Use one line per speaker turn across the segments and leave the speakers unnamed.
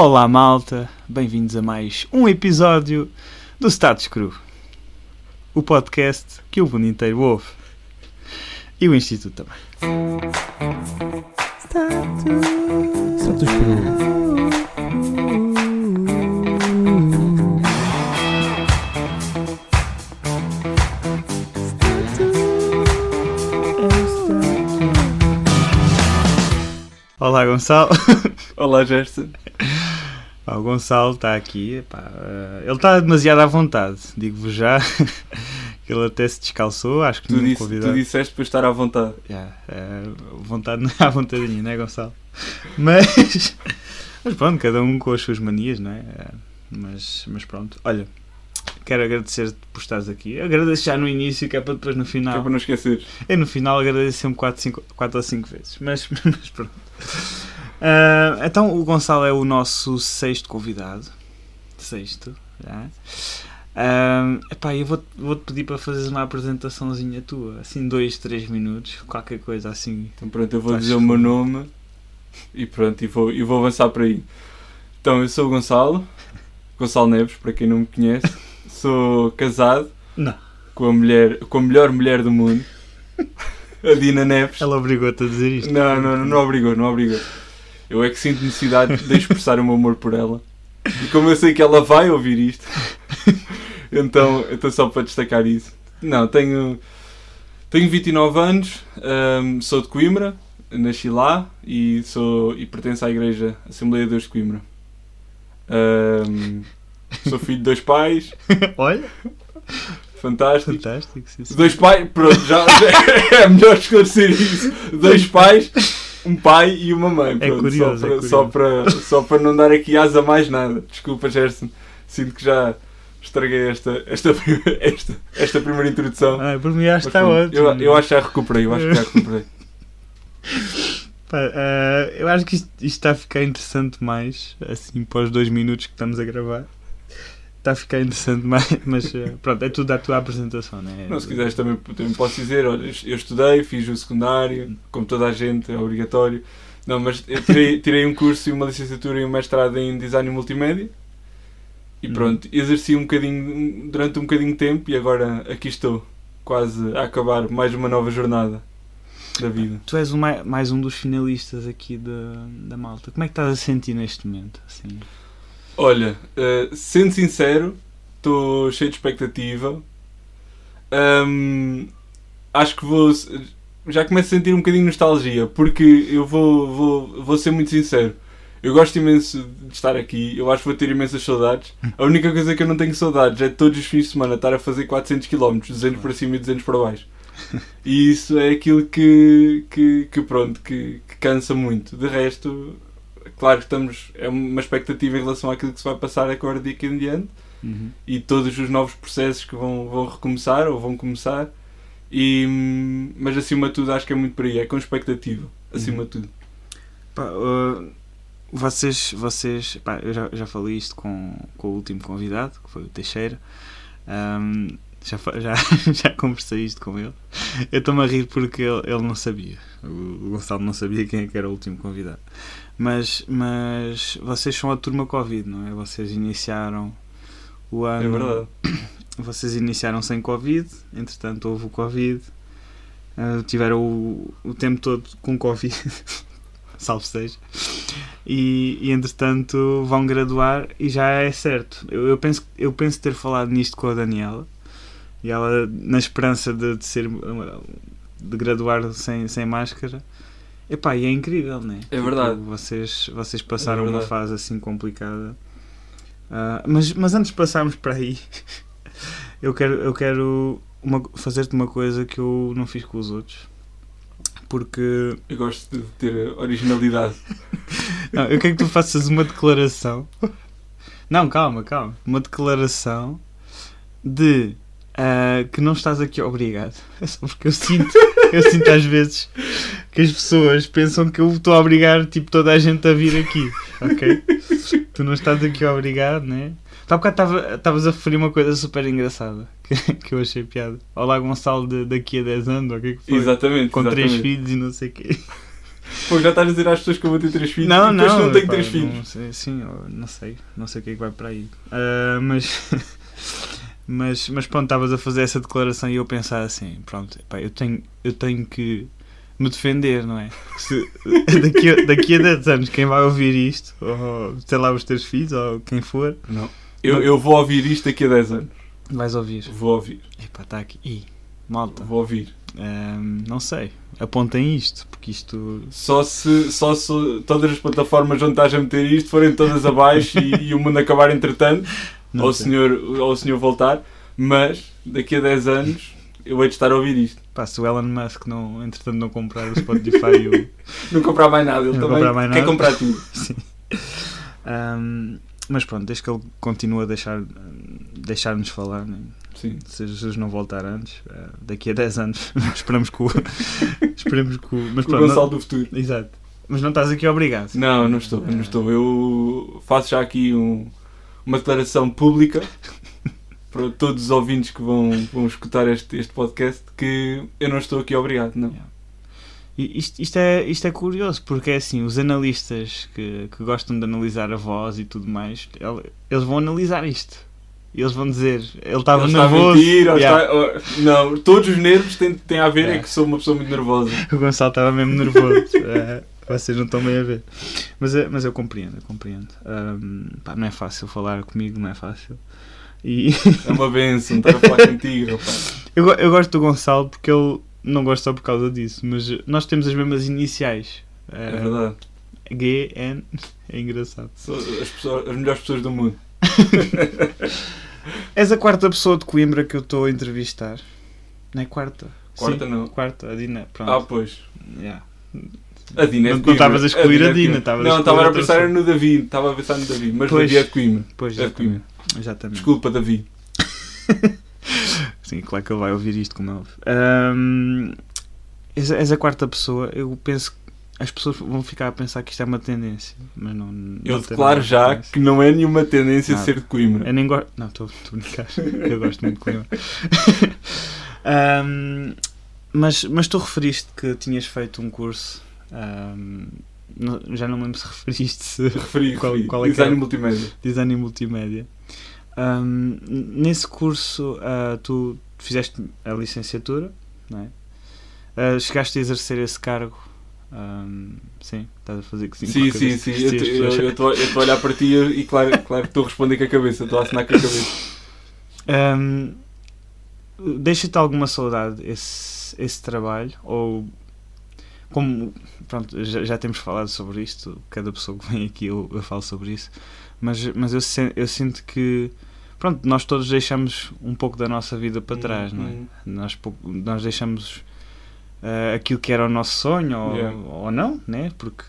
Olá malta, bem-vindos a mais um episódio do Status Cru, o podcast que o mundo inteiro ouve e o Instituto também.
Status Cru.
Olá Gonçalo.
Olá, Gerson.
O Gonçalo está aqui, pá, eh, ele está demasiado à vontade, digo-vos já. Ele até se descalçou, acho que
Tu,
não
disse,
convidado.
tu disseste para estar à vontade.
Yeah, é, vontade não à vontadinha, não é Gonçalo? Mas, mas pronto, cada um com as suas manias, não é? É, Mas, mas pronto, olha, quero agradecer-te por estares aqui. Agradeço já no início, que é para depois no
Que é
final.
para não esquecer.
Eu no final agradeço sempre 4, ou 5 vezes, mas, mas pronto. Ah, então o Gonçalo é o nosso sexto convidado. Sexto, já. Ah, epá, eu vou-te vou-te pedir para fazeres uma apresentaçãozinha tua, assim, dois, três minutos, qualquer coisa assim.
Então pronto, eu vou dizer o meu nome e pronto, e vou, e vou avançar por aí. Então, eu sou o Gonçalo, Gonçalo Neves, para quem não me conhece. Sou casado
Não.
com a, mulher, com a melhor mulher do mundo, a Dina Neves.
Ela obrigou-te a dizer isto.
Não, não, não, não obrigou, não obrigou. Eu é que sinto necessidade de expressar o meu amor por ela. E como eu sei que ela vai ouvir isto, então, então só para destacar isso. Não, tenho, tenho 29 anos, hum, sou de Coimbra, nasci lá e, sou, e pertenço à Igreja Assembleia de Deus de Coimbra. Hum, sou filho de dois pais,
Olha,
fantástico.
fantástico. Sim, sim.
Dois pais, pronto, já é melhor esclarecer isso. Dois pais, um pai e uma mãe.
É
Pronto,
curioso,
só,
é
para,
curioso.
só, para, só para não dar aqui asa a mais nada. Desculpa, Gerson. Sinto que já estraguei esta, esta, esta, esta primeira introdução.
Ah, por mim acho que está ótimo.
eu, eu acho que já recuperei, eu acho que já recuperei.
Pá, ah, eu acho que isto, isto está a ficar interessante mais, assim, os dois minutos que estamos a gravar. Está a ficar interessante mais, mas ah, pronto, é tudo a tua apresentação, não é?
Não, se quiseres também, também posso dizer, olha, eu estudei, fiz o secundário, como toda a gente, é obrigatório. Não, mas tirei, tirei um curso e uma licenciatura e um mestrado em design multimédia. E
Hum.
pronto, exerci um bocadinho, durante um bocadinho de tempo e agora aqui estou, quase a acabar mais uma nova jornada da vida.
Tu és mai- mais um dos finalistas aqui da, da malta. Como é que estás a sentir neste momento? Assim?
Olha, eh, sendo sincero, estou cheio de expectativa. Ahm, acho que vou. Já começo a sentir um bocadinho de nostalgia, porque eu vou, vou, vou ser muito sincero. Eu gosto imenso de estar aqui, eu acho que vou ter imensas saudades. A única coisa que eu não tenho saudades é de todos os fins de semana estar a fazer 400 km, 200 para cima e 200 para baixo. E isso é aquilo que, que, que pronto, que, que cansa muito. De resto, claro que estamos, é uma expectativa em relação àquilo que se vai passar agora daqui em diante
Uhum.
e todos os novos processos que vão, vão recomeçar ou vão começar. E, mas acima de tudo acho que é muito por aí, é com expectativa, acima
Uhum.
de tudo.
Pá, uh, vocês, vocês pá, eu já, já falei isto com, com o último convidado, que foi o Teixeira. Ahm, já, já, já conversei isto com ele. Eu estou-me a rir porque ele, ele não sabia. O, o Gonçalo não sabia quem é era o último convidado. Mas, mas vocês são a turma Covid, não é? Vocês iniciaram o ano.
É verdade.
Vocês iniciaram sem Covid, entretanto houve o Covid, ah, tiveram o, o tempo todo com Covid, salve seja, e, e entretanto vão graduar e já é certo. Eu, eu, penso, eu penso ter falado nisto com a Daniela e ela, na esperança de, de ser de graduar sem, sem máscara. Epá, e é incrível, né?
É verdade.
Vocês, vocês passaram
É
uma fase assim complicada. Ah, mas, mas antes de passarmos para aí, eu quero, eu quero fazer-te uma coisa que eu não fiz com os outros. Porque
Eu gosto de ter originalidade.
não, eu quero que tu faças uma declaração. Não, calma, calma. Uma declaração de ah, que não estás aqui obrigado. É só porque eu sinto, eu sinto às vezes que as pessoas pensam que eu estou a obrigar tipo, toda a gente a vir aqui. Ok? Tu não estás aqui obrigado, né? Tu há bocado estava- estavas a referir uma coisa super engraçada que, que eu achei piada. Olá, Gonçalo, de, daqui a 10 anos, ou o que é que foi?
Exatamente.
Com três
exatamente.
filhos e não sei o quê.
Pô, já estás a dizer às pessoas que eu vou ter três filhos
Não,
e depois
não.
não tenho
pá,
três
não
filhos.
sei, sim, não sei. Não sei o que é que vai para aí. Ah, mas, mas, mas pronto, estavas a fazer essa declaração e eu pensar assim: pronto, pá, eu, tenho, eu tenho que me defender, não é? Se, daqui, a, daqui a 10 anos, quem vai ouvir isto, ou sei lá, os teus filhos, ou quem for,
Não. Eu, eu vou ouvir isto daqui a 10 anos.
vais ouvir.
Vou ouvir.
Epá, está aqui. Ih, malta.
Vou ouvir.
Ahm, não sei. Apontem isto, porque isto.
Só se, só se todas as plataformas onde estás a meter isto forem todas abaixo e, e o mundo acabar entretanto,
Não
ou o, senhor, ou o senhor voltar, mas daqui a 10 anos eu hei de estar a ouvir isto.
Pá, se o Elon Musk não, entretanto, não comprar o Spotify e o.
Não comprar mais nada, ele
Não
também
comprar mais
quer
nada.
comprar tudo.
Sim. Ahm, mas pronto, desde que ele continua a deixar, deixar-nos falar, né?
Sim.
se Jesus não voltar antes, ah, daqui a 10 anos, esperamos que o. esperamos que o. Mas
O
pronto,
Gonçalo
não,
do futuro.
exato. Mas não estás aqui obrigado.
Não, não estou, não estou. Eu faço já aqui um- uma declaração pública para todos os ouvintes que vão, vão escutar este, este podcast que eu não estou aqui obrigado, não.
E Isto, isto, é, isto é curioso, porque é assim, os analistas que, que gostam de analisar a voz e tudo mais, ele- eles vão analisar isto. Eles vão dizer, ele estava nervoso.
mentir,
Yeah.
está- ou- não, todos os nervos têm, têm a ver
Yeah.
é que sou uma pessoa muito nervosa.
O Gonçalo estava mesmo nervoso. É, vocês não estão bem a ver. Mas, é- mas eu compreendo, eu compreendo. Ahm, pá, não é fácil falar comigo, não é fácil. E
É uma benção estar a falar contigo, rapaz.
eu, eu gosto do Gonçalo porque ele não gosta só por causa disso, mas nós temos as mesmas iniciais.
É verdade.
G, N, é engraçado.
Sou as, pessoas- as melhores pessoas do mundo.
És a quarta pessoa de Coimbra que eu estou a entrevistar. Não é quarta?
Quarta
Sim,
não.
Quarta, a Dina. Pronto.
Ah, pois.
Yeah.
A Dina é
Não- estavas a a
é
Dina, a
Não, estava a pensar no Davi. Estava a pensar no Davi. Mas
Pois.
Davi é de Coimbra.
Pois,
É de. Coimbra.
exatamente.
Desculpa, Davi.
Sim, claro que ele vai ouvir isto como é óbvio. Ahm, és, és a quarta pessoa. Eu penso que as pessoas vão ficar a pensar que isto é uma tendência. Mas não.
Eu
não tem
declaro já
com
que não é nenhuma tendência
Nada.
ser de Coimbra.
Eu nem gosto. Não, estou a brincar. Eu gosto muito de Coimbra. Ahm, mas, mas tu referiste que tinhas feito um curso. Não- já não me lembro se referiste
Referi,
Qual-
referi.
qual é
Design
é?
multimédia.
design multimédia. Ahm, nesse curso, ah, tu fizeste a licenciatura, não é? Ah, chegaste a exercer esse cargo. Ahm, sim, estás a fazer que sim.
Sim, sim, sim. Eu estou a olhar para ti e claro, claro que estou a responder com a cabeça. Estou a assinar com a cabeça.
Ahm, Deixa-te alguma saudade esse, esse trabalho? Ou como pronto, já, já temos falado sobre isto, cada pessoa que vem aqui eu, eu falo sobre isso, mas, mas eu, sen- eu sinto que pronto, nós todos deixamos um pouco da nossa vida para trás, não é?
Hum,
Nós, nós deixamos ah, aquilo que era o nosso sonho ou,
Yeah.
ou não, né? Porque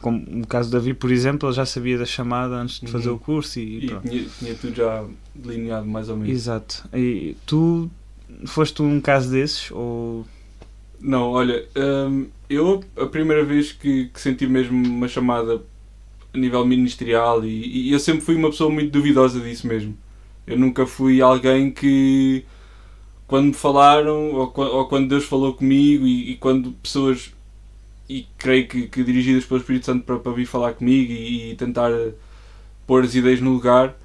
como no caso do Davi, por exemplo, ele já sabia da chamada antes de fazer
Uhum.
o curso e,
E
pronto.
tinha, tinha tudo já delineado mais ou menos.
Exato. E tu foste um caso desses ou
Não, olha, hum, eu a primeira vez que, que senti mesmo uma chamada a nível ministerial e, e eu sempre fui uma pessoa muito duvidosa disso mesmo. Eu nunca fui alguém que quando me falaram ou, ou quando Deus falou comigo e, e quando pessoas e creio que, que dirigidas pelo Espírito Santo para, para vir falar comigo e, e tentar pôr as ideias no lugar,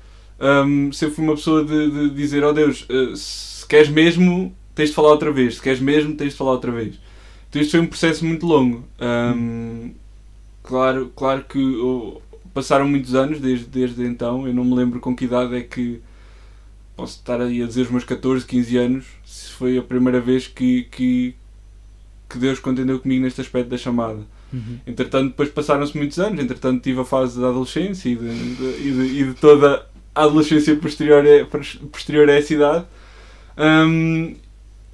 hum, sempre fui uma pessoa de, de dizer, oh Deus, eh, se queres mesmo, tens de falar outra vez, se queres mesmo, tens de falar outra vez. Então isto foi um processo muito longo. Hum, claro, claro que oh, passaram muitos anos desde, desde então, eu não me lembro com que idade é que posso estar aí a dizer os meus 14, 15 anos, se foi a primeira vez que, que, que Deus contendeu comigo neste aspecto da chamada. Entretanto, depois passaram-se muitos anos, entretanto tive a fase da adolescência e de, de- e de- e de toda a adolescência posterior, a, posterior a essa idade. Hum,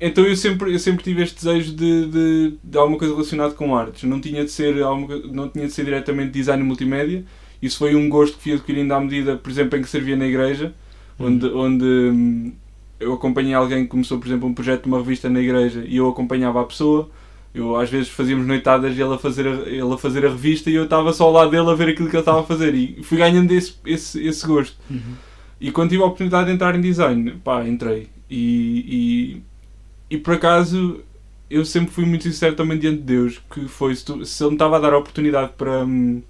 então eu sempre, eu sempre tive este desejo de, de, de alguma coisa relacionada com artes. Não tinha de ser, alguma, não tinha de ser diretamente design multimédia. Isso foi um gosto que fui adquirindo à medida, por exemplo, em que servia na igreja, onde, onde hum, eu acompanhei alguém que começou, por exemplo, um projeto de uma revista na igreja e eu acompanhava a pessoa. Eu às vezes fazíamos noitadas e ele a fazer a, ele a fazer a revista e eu estava só ao lado dele a ver aquilo que ele estava a fazer e fui ganhando esse, esse, esse gosto.
Uhum.
E quando tive a oportunidade de entrar em design, pá, entrei. E, e, e por acaso eu sempre fui muito sincero também diante de Deus, que foi se, tu, se Ele me estava a dar a oportunidade para, hum,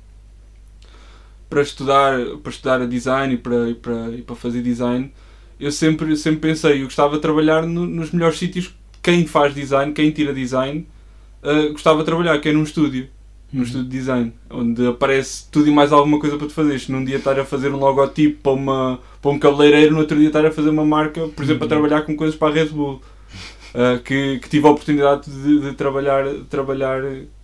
para, estudar, para estudar design e para, e para, e para fazer design, eu sempre, sempre pensei, eu gostava de trabalhar no, nos melhores sítios, quem faz design, quem tira design, uh, gostava de trabalhar, que é num estúdio num
Uhum.
estúdio de design, onde aparece tudo e mais alguma coisa para tu fazeres. Num dia estar a fazer um logotipo para, uma, para um cabeleireiro, no outro dia estar a fazer uma marca, por exemplo, a
Uhum.
trabalhar com coisas para a Red Bull. Uh, que, que tive a oportunidade de, de trabalhar, trabalhar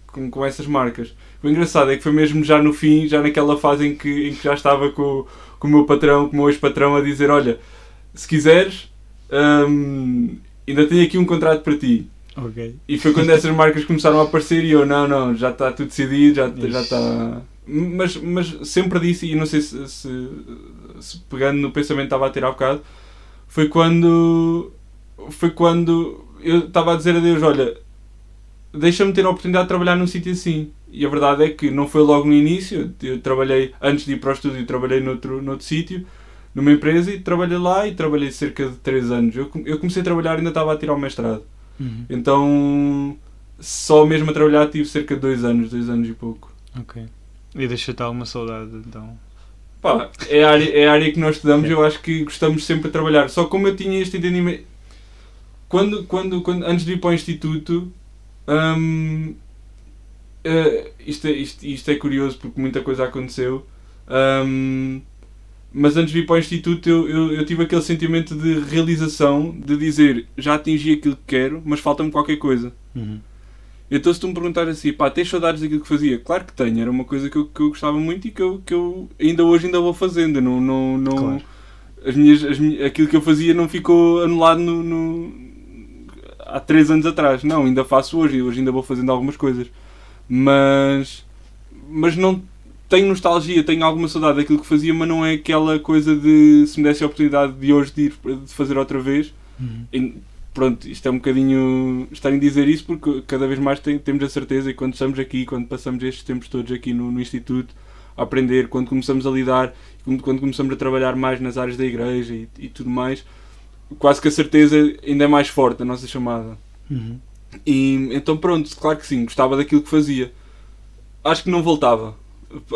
com, com essas marcas. O engraçado é que foi mesmo já no fim, já naquela fase em que, em que já estava com, com o meu patrão, com o meu ex-patrão, a dizer: Olha, se quiseres, hum, ainda tenho aqui um contrato para ti.
Ok.
E foi quando essas marcas começaram a aparecer e eu, não, não, já está tudo decidido, já, já está. Mas, mas sempre disse, e não sei se, se, se pegando no pensamento que estava a ter há bocado, foi quando. Foi quando eu estava a dizer a Deus: Olha, deixa-me ter a oportunidade de trabalhar num sítio assim. E a verdade é que não foi logo no início. Eu trabalhei, antes de ir para o estúdio, trabalhei noutro, noutro sítio, numa empresa, e trabalhei lá e trabalhei cerca de 3 anos. Eu, eu comecei a trabalhar e ainda estava a tirar o mestrado.
Uhum.
Então, só mesmo a trabalhar tive cerca de 2 anos, 2 anos e pouco.
Ok. E deixa-te alguma saudade, então.
Pá, é a área, é a área que nós estudamos eu acho que gostamos sempre de trabalhar. Só como eu tinha este entendimento. Quando, quando, quando, antes de ir para o Instituto, hum, eh, isto, é, isto, isto é curioso porque muita coisa aconteceu. hum, mas antes de ir para o Instituto, eu, eu, eu tive aquele sentimento de realização de dizer já atingi aquilo que quero, mas falta-me qualquer coisa.
Uhum.
Então, se tu me perguntares assim, pá, tens saudades daquilo que fazia? Claro que tenho, era uma coisa que eu, que eu gostava muito e que eu, que eu ainda hoje ainda vou fazendo. Não, não, não,
Claro.
as minhas, as minhas- aquilo que eu fazia não ficou anulado no, no- há 3 anos atrás. Não, ainda faço hoje e hoje ainda vou fazendo algumas coisas. Mas, mas não tenho nostalgia, tenho alguma saudade daquilo que fazia, mas não é aquela coisa de se me desse a oportunidade de hoje de ir de fazer outra vez.
Uhum.
E, pronto, isto é um bocadinho estar em dizer isso porque cada vez mais tem- temos a certeza e quando estamos aqui, quando passamos estes tempos todos aqui no, no Instituto a aprender, quando começamos a lidar, quando, quando começamos a trabalhar mais nas áreas da igreja e, e tudo mais, quase que a certeza ainda é mais forte a nossa chamada.
Uhum.
E então pronto, claro que sim, gostava daquilo que fazia. Acho que não voltava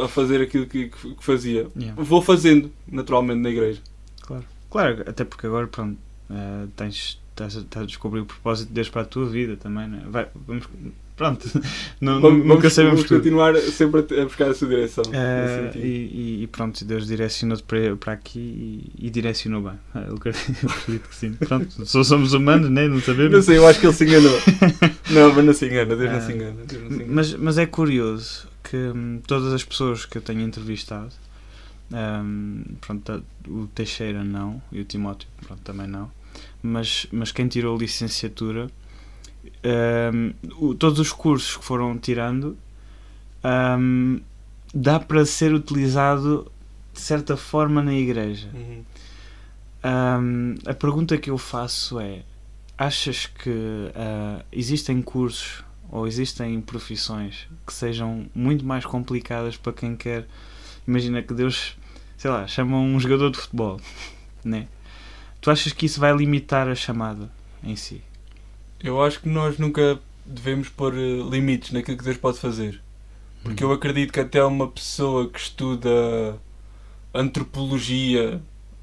a fazer aquilo que, que- fazia.
Yeah.
Vou fazendo, naturalmente, na igreja.
Claro. Claro, até porque agora, pronto, eh, tens, estás, a- descobrir o propósito de Deus para a tua vida também, não é? Vai, vamos, pronto, não,
Vamos,
nunca sabemos
vamos
tudo.
continuar sempre a, a buscar essa direção.
Eh,
nesse sentido.
e, e- pronto, Deus direcionou-te para, para aqui e, e direcionou bem. Eh, Eu acredito que sim. Pronto, só somos humanos, né? não sabemos.
Não sei, eu acho que ele se enganou. não, mas não se engana, Deus não
Ah,
se engana. Deus não se engana.
Mas, mas é curioso que hum, todas as pessoas que eu tenho entrevistado, hum, pronto, o Teixeira não, e o Timóteo pronto, também não, mas, mas quem tirou licenciatura, hum, o- todos os cursos que foram tirando, hum, dá para ser utilizado de certa forma na igreja.
Uhum.
Hum, a pergunta que eu faço é: achas que ah, existem cursos ou existem profissões que sejam muito mais complicadas para quem quer? Imagina que Deus, sei lá, chama um jogador de futebol, né? Tu achas que isso vai limitar a chamada em si?
Eu acho que nós nunca devemos pôr eh, limites naquilo que Deus pode fazer. Porque eu acredito que até uma pessoa que estuda antropologia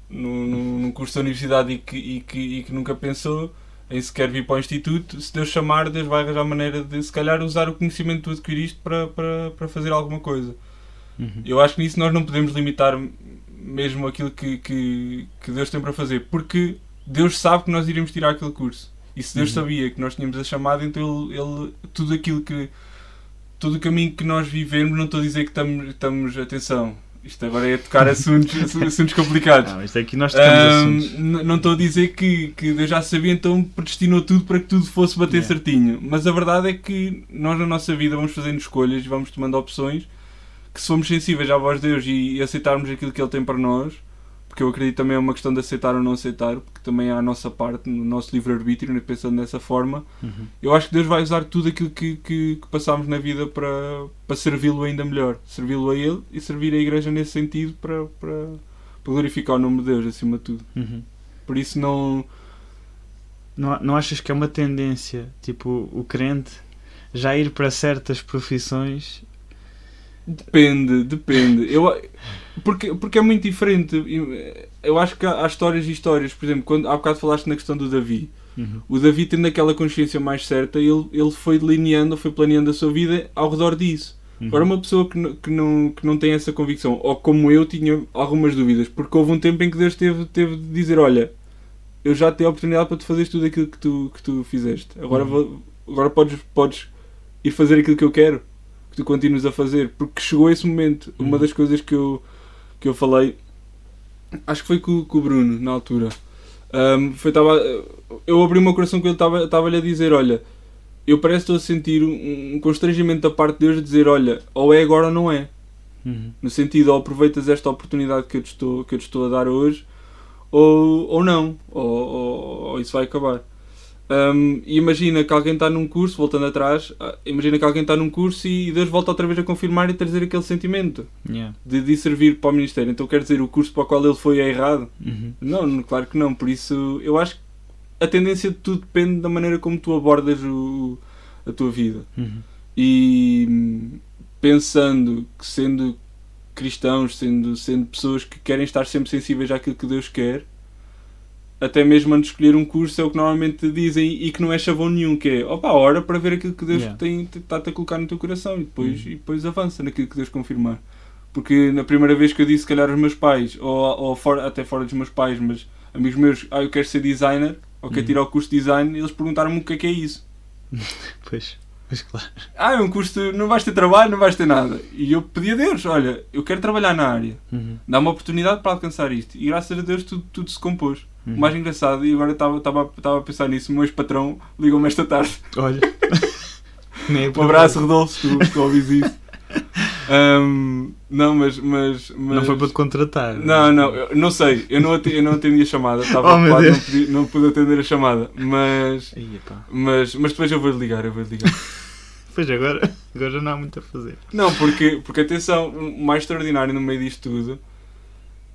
no, num curso da universidade e que, e, que, e que nunca pensou em sequer vir para o instituto, se Deus chamar, Deus vai arranjar maneira de se calhar usar o conhecimento que tu adquiriste para, para, para fazer alguma coisa.
Uhum.
Eu acho que nisso nós não podemos limitar mesmo aquilo que, que, que Deus tem para fazer, porque Deus sabe que nós iremos tirar aquele curso. E se Deus
Uhum.
sabia que nós tínhamos a chamada, então ele, ele- tudo aquilo que todo o caminho que nós vivemos, não estou a dizer que estamos, estamos atenção, isto agora é tocar assuntos, assuntos complicados.
Não, isto aqui nós tocamos
Ahm,
assuntos.
n- não estou a dizer que, que Deus já sabia, então predestinou tudo para que tudo fosse bater
Yeah.
certinho. Mas a verdade é que nós na nossa vida vamos fazendo escolhas, vamos tomando opções, que se formos sensíveis à voz de Deus e, e aceitarmos aquilo que Ele tem para nós, porque eu acredito também é uma questão de aceitar ou não aceitar, porque também há a nossa parte, no nosso livre-arbítrio, né, pensando dessa forma,
Uhum.
eu acho que Deus vai usar tudo aquilo que, que, que passamos na vida para, para servi-lo ainda melhor. Servi-lo a Ele e servir a Igreja nesse sentido para, para, para glorificar o nome de Deus acima de tudo.
Uhum.
Por isso não.
não, não achas que é uma tendência, tipo, o crente já ir para certas profissões?
Depende, depende. Eu, porque, porque é muito diferente. Eu acho que há, há histórias e histórias. Por exemplo, quando há bocado falaste na questão do Davi.
Uhum.
O Davi, tendo aquela consciência mais certa, ele, ele foi delineando, foi planeando a sua vida ao redor disso.
Uhum.
Agora, uma pessoa que, não- que, não, que não tem essa convicção, ou como eu, tinha algumas dúvidas, porque houve um tempo em que Deus teve, teve de dizer: Olha, eu já te dei a oportunidade para tu fazeres tudo aquilo que tu, que tu fizeste. Agora,
Uhum.
vou- agora podes, podes ir fazer aquilo que eu quero, que tu continues a fazer, porque chegou esse momento. Uma
Uhum.
das coisas que eu, que eu falei, acho que foi com, com o Bruno, na altura. Um, foi, tava, eu abri o meu coração com ele, estava-lhe a dizer: Olha, eu parece que estou a sentir um, um constrangimento da parte de Deus de dizer: Olha, ou é agora ou não é.
Uhum.
No sentido, ou aproveitas esta oportunidade que eu te estou, que eu te estou a dar hoje, ou, ou não, ou, ou, ou isso vai acabar. Um, e imagina que alguém está num curso, voltando atrás, ah, imagina que alguém está num curso e Deus volta outra vez a confirmar e trazer aquele sentimento
Yeah.
de, de servir para o Ministério. Então quer dizer, o curso para o qual ele foi é errado?
Uhum.
Não, não, claro que não. Por isso, eu acho que a tendência de tudo depende da maneira como tu abordas o, a tua vida.
Uhum.
E hum, pensando que sendo cristãos, sendo, sendo pessoas que querem estar sempre sensíveis àquilo que Deus quer, até mesmo antes de escolher um curso é o que normalmente dizem e que não é chavão nenhum, que é opa, hora para ver aquilo que Deus
Yeah.
tem está-te a colocar no teu coração e depois,
Uhum.
e depois avança naquilo que Deus confirmar. Porque na primeira vez que eu disse, se calhar, aos meus pais, ou, ou fora, até fora dos meus pais, mas amigos meus, ah, eu quero ser designer, ou quero
Uhum.
tirar o curso de design, eles perguntaram-me o que é que é isso.
Pois, pois claro.
Ah, é um curso, não vais ter trabalho, não vais ter nada. E eu pedi a Deus, olha, eu quero trabalhar na área,
Uhum.
dá uma oportunidade para alcançar isto. E graças a Deus tudo, tudo se compôs.
Uhum.
O mais engraçado, e agora estava a pensar nisso, o meu ex-patrão ligou-me esta tarde.
Olha. Nem é
Um abraço, Rodolfo, se tu, ouvis isso. Ahm, não, mas, mas, mas...
Não foi para te contratar.
Não, não, eu não sei, eu não, atendi, eu não atendi a chamada, estava
Oh,
ocupado, não, podia- não pude atender a chamada, mas, mas, mas depois eu vou-lhe ligar, eu vou-lhe ligar.
Pois agora, agora já não há muito a fazer.
Não, porque, porque atenção, o mais extraordinário no meio disto tudo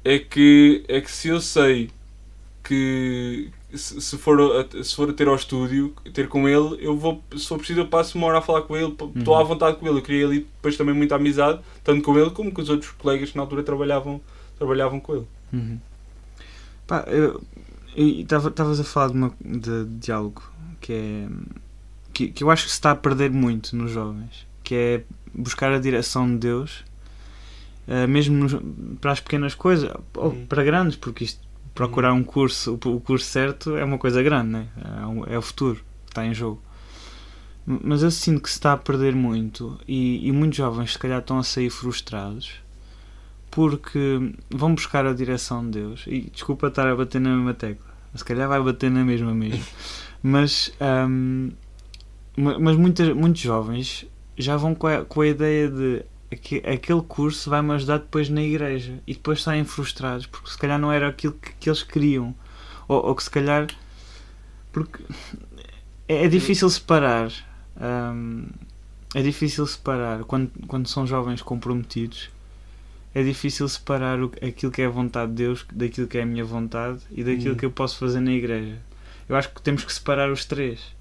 é que, é que se eu sei que se, for, a, se for a ter ao estúdio, ter com ele, eu vou, se for preciso, eu passo uma hora a falar com ele, estou
Uhum.
à vontade com ele. Eu queria ali depois também muita amizade, tanto com ele como com os outros colegas que na altura trabalhavam, trabalhavam com ele.
Uhum. Pá, eu estavas a falar de, uma, de, de algo que é que, que eu acho que se está a perder muito nos jovens, que é buscar a direção de Deus, eh, mesmo nos- para as pequenas coisas, ou
Uhum.
para grandes, porque isto, procurar um curso, o, curso certo é uma coisa grande, né? é, é o futuro que está em jogo. Mas eu sinto que se está a perder muito e, e muitos jovens se calhar estão a sair frustrados porque vão buscar a direção de Deus. E desculpa estar a bater na mesma tecla, se calhar vai bater na mesma mesmo. Mas, ma- mas muitas, muitos jovens já vão com a, com a ideia de aquele curso vai-me ajudar depois na igreja. E depois saem frustrados porque se calhar não era aquilo que, que eles queriam. Ou, ou que se calhar porque é, é difícil separar ahm, é difícil separar quando, quando são jovens comprometidos. É difícil separar o, aquilo que é a vontade de Deus daquilo que é a minha vontade e daquilo
Hum.
que eu posso fazer na igreja. Eu acho que temos que separar os três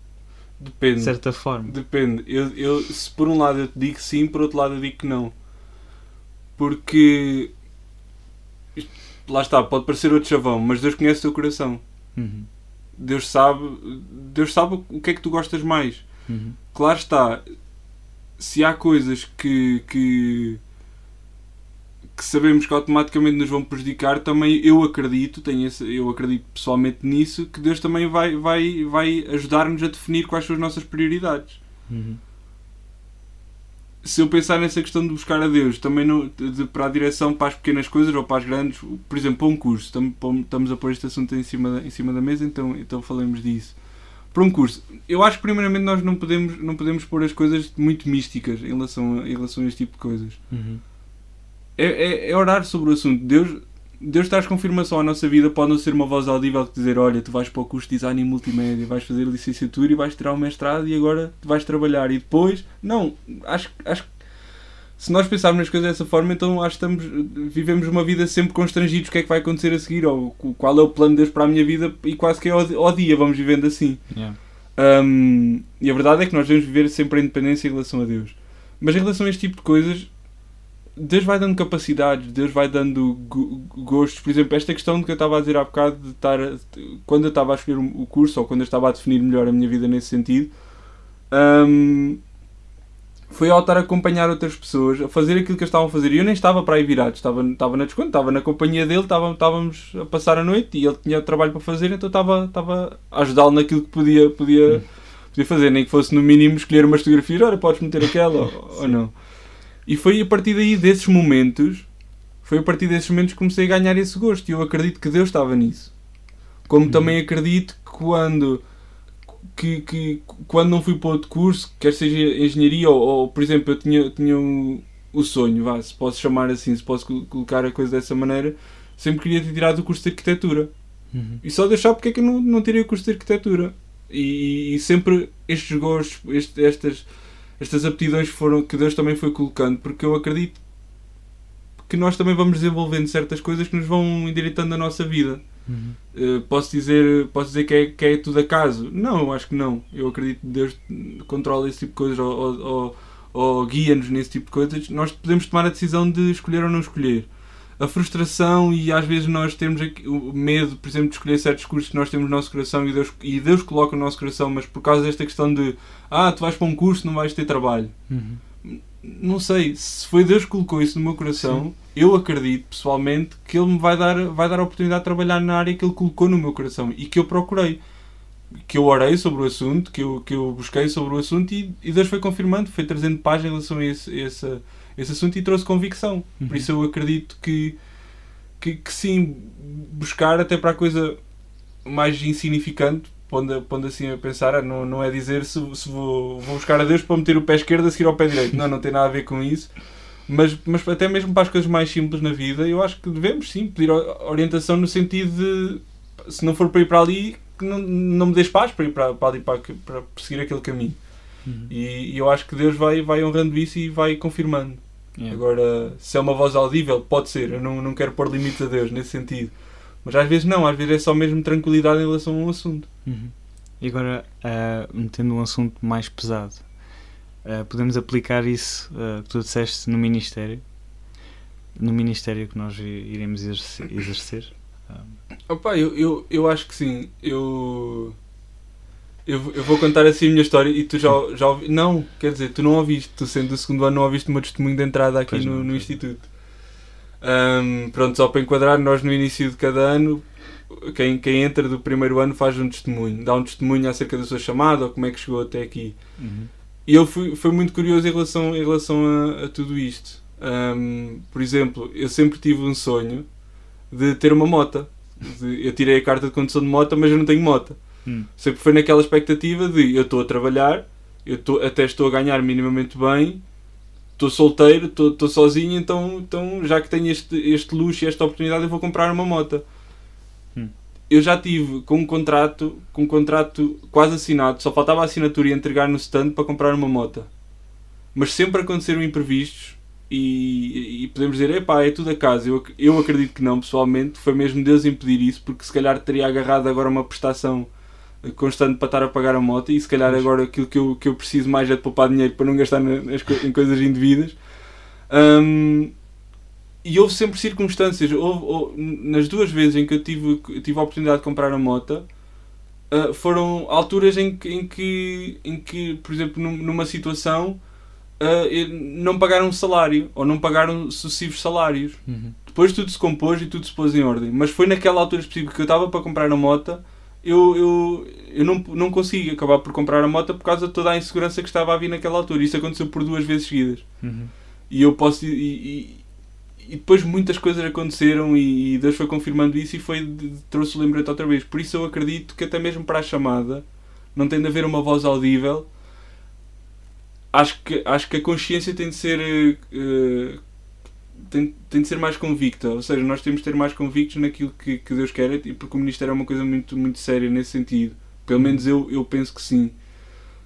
Depende.
de certa forma
Depende. Eu, eu, se por um lado eu te digo sim, por outro lado eu digo que não. Porque. Lá está, pode parecer outro chavão, mas Deus conhece o teu coração.
Uhum,
Deus sabe, Deus sabe o que é que tu gostas mais.
uhum,
Claro está, se há coisas que, que, que sabemos que automaticamente nos vão prejudicar, também eu acredito, tenho esse, eu acredito pessoalmente nisso, que Deus também vai, vai, vai ajudar-nos a definir quais são as nossas prioridades.
uhum.
se eu pensar nessa questão de buscar a Deus, também não, de, para a direção para as pequenas coisas ou para as grandes, por exemplo, para um curso, estamos a pôr este assunto em cima da, em cima da mesa, então, então falemos disso. Para um curso, eu acho que primeiramente nós não podemos, não podemos pôr as coisas muito místicas em relação, a, em relação a este tipo de coisas.
Uhum.
É, é, é orar sobre o assunto. Deus, Deus traz confirmação à nossa vida, pode não ser uma voz audível que dizer, olha, tu vais para o curso de design e multimédia, vais fazer licenciatura e vais tirar o mestrado e agora vais trabalhar. E depois, não, acho, acho que se nós pensarmos nas coisas dessa forma, então acho que estamos, vivemos uma vida sempre constrangidos. O que é que vai acontecer a seguir? Ou qual é o plano de Deus para a minha vida? E quase que é ao, dia, vamos vivendo assim.
Yeah.
Um, e a verdade é que nós devemos viver sempre a independência em relação a Deus. Mas em relação a este tipo de coisas, Deus vai dando capacidades, Deus vai dando go- gostos. Por exemplo, esta questão de que eu estava a dizer há bocado, de estar quando eu estava a escolher o curso ou quando eu estava a definir melhor a minha vida nesse sentido, um, foi ao estar a acompanhar outras pessoas, a fazer aquilo que eles estavam a fazer. E eu nem estava para aí virado, estava, estava na desconto, estava na companhia dele, estava, estávamos a passar a noite e ele tinha trabalho para fazer, então estava, estava a ajudá-lo naquilo que podia, podia, podia fazer, nem que fosse no mínimo escolher umas fotografias, olha, podes meter aquela ou, ou não. E foi a partir daí, desses momentos, foi a partir desses momentos que comecei a ganhar esse gosto. E eu acredito que Deus estava nisso. Como também acredito que quando, que, que, quando não fui para outro curso, quer seja engenharia ou, ou, por exemplo, eu tinha, tinha o, o sonho, vá, se posso chamar assim, se posso col- colocar a coisa dessa maneira, sempre queria ter tirado o curso de arquitetura.
Uhum.
E só deixar porque é que eu não, não tirei o curso de arquitetura. E, e sempre estes gostos, este- estas, estas aptidões foram que Deus também foi colocando, porque eu acredito que nós também vamos desenvolvendo certas coisas que nos vão endireitando a nossa vida.
Uhum.
Uh, posso dizer, posso dizer que, é, que é tudo acaso? Não, eu acho que não. Eu acredito que Deus controla esse tipo de coisas ou, ou, ou- ou guia-nos nesse tipo de coisas. Nós podemos tomar a decisão de escolher ou não escolher. A frustração e às vezes nós temos aqui o medo, por exemplo, de escolher certos cursos que nós temos no nosso coração e Deus, e Deus coloca no nosso coração, mas por causa desta questão de ah, tu vais para um curso, não vais ter trabalho
Uhum.
não sei, se foi Deus que colocou isso no meu coração, eu acredito pessoalmente que Ele me vai dar, vai dar a oportunidade de trabalhar na área que Ele colocou no meu coração e que eu procurei. Que eu orei sobre o assunto, que eu, que eu busquei sobre o assunto e, e Deus foi confirmando, foi trazendo paz em relação a esse, esse, esse assunto e trouxe convicção. Por
Uhum.
isso eu acredito que, que, que sim, buscar até para a coisa mais insignificante, pondo, pondo assim a pensar, ah, não, não é dizer se, se vou, vou buscar a Deus para meter o pé esquerdo a seguir ao pé direito. Não, não tem nada a ver com isso. Mas, mas até mesmo para as coisas mais simples na vida, eu acho que devemos sim pedir orientação no sentido de se não for para ir para ali, que não, não me des paz para ir para, para ali para, para perseguir aquele caminho.
Uhum.
E, e eu acho que Deus vai, vai honrando isso e vai confirmando.
Yeah.
Agora, se é uma voz audível, pode ser. Eu não, não quero pôr limites a Deus nesse sentido. Mas às vezes não, às vezes é só mesmo tranquilidade em relação a um assunto.
Uhum. E agora, ah, metendo um assunto mais pesado, ah, podemos aplicar isso ah, que tu disseste no Ministério? No Ministério que nós iremos exercer? exercer?
Opa, eu, eu, eu acho que sim. Eu, eu, eu vou contar assim a minha história e tu já, já ouvi. Não, quer dizer, tu não ouviste. Tu sendo do segundo ano, não ouviste o meu testemunho de entrada aqui
Pois
no,
não,
no Instituto. Ahm, pronto, só para enquadrar, nós no início de cada ano, quem, quem entra do primeiro ano faz um testemunho. Dá um testemunho acerca da sua chamada ou como é que chegou até aqui.
uhum.
E eu fui, fui muito curioso em relação, em relação a, a tudo isto. Ahm, por exemplo, eu sempre tive um sonho de ter uma moto. Eu tirei a carta de condução de moto, mas eu não tenho moto.
Hum.
Sempre foi naquela expectativa de eu estou a trabalhar, eu estou, até estou a ganhar minimamente bem, estou solteiro, estou, sozinho, então, então já que tenho este, este luxo e esta oportunidade, eu vou comprar uma moto.
Hum.
Eu já tive com um contrato, com um contrato quase assinado, só faltava a assinatura e entregar no stand para comprar uma moto. Mas sempre aconteceram imprevistos e, e podemos dizer, epá, é tudo acaso. Eu, ac- eu acredito que não, pessoalmente. Foi mesmo Deus impedir isso, porque se calhar teria agarrado agora uma prestação constante para estar a pagar a moto e se calhar agora aquilo que eu, que eu preciso mais é de poupar dinheiro para não gastar na- nas, em coisas indevidas. Hum, e houve sempre circunstâncias, houve, houve- nas duas vezes em que eu tive, tive a oportunidade de comprar a moto, ah, foram alturas em que, em que, em que por exemplo, num- numa situação eu- não pagaram um salário ou não pagaram sucessivos salários.
Uhum.
Depois tudo se compôs e tudo se pôs em ordem. Mas foi naquela altura específica que eu estava para comprar a moto, eu, eu, eu não, não consegui acabar por comprar a moto por causa de toda a insegurança que estava a vir naquela altura. Isso aconteceu por duas vezes seguidas.
Uhum.
E eu posso. E, e, e depois muitas coisas aconteceram e, Deus foi confirmando isso e foi trouxe o lembrete outra vez. Por isso eu acredito que até mesmo para a chamada não tem de haver uma voz audível. Acho que, acho que a consciência tem de ser. eh, tem, tem de ser mais convicta, ou seja, nós temos de ter mais convictos naquilo que, que Deus quer, e porque o ministério é uma coisa muito, muito séria nesse sentido. Pelo menos eu, eu penso que sim.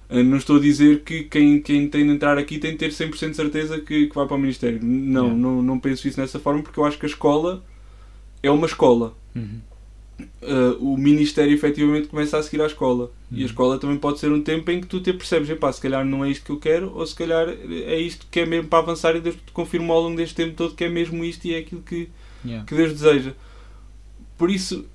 Uh, não estou a dizer que quem, quem tem de entrar aqui tem de ter 100% de certeza que, que vai para o Ministério. Não,
Yeah.
não, não penso isso dessa forma porque eu acho que a escola é uma escola.
Uhum.
Uh, o Ministério efetivamente começa a seguir à escola. E
Uhum.
a escola também pode ser um tempo em que tu te percebes, epá, se calhar não é isto que eu quero, ou se calhar é isto que é mesmo para avançar e Deus te confirma ao longo deste tempo todo que é mesmo isto e é aquilo que,
Yeah.
que Deus deseja. Por isso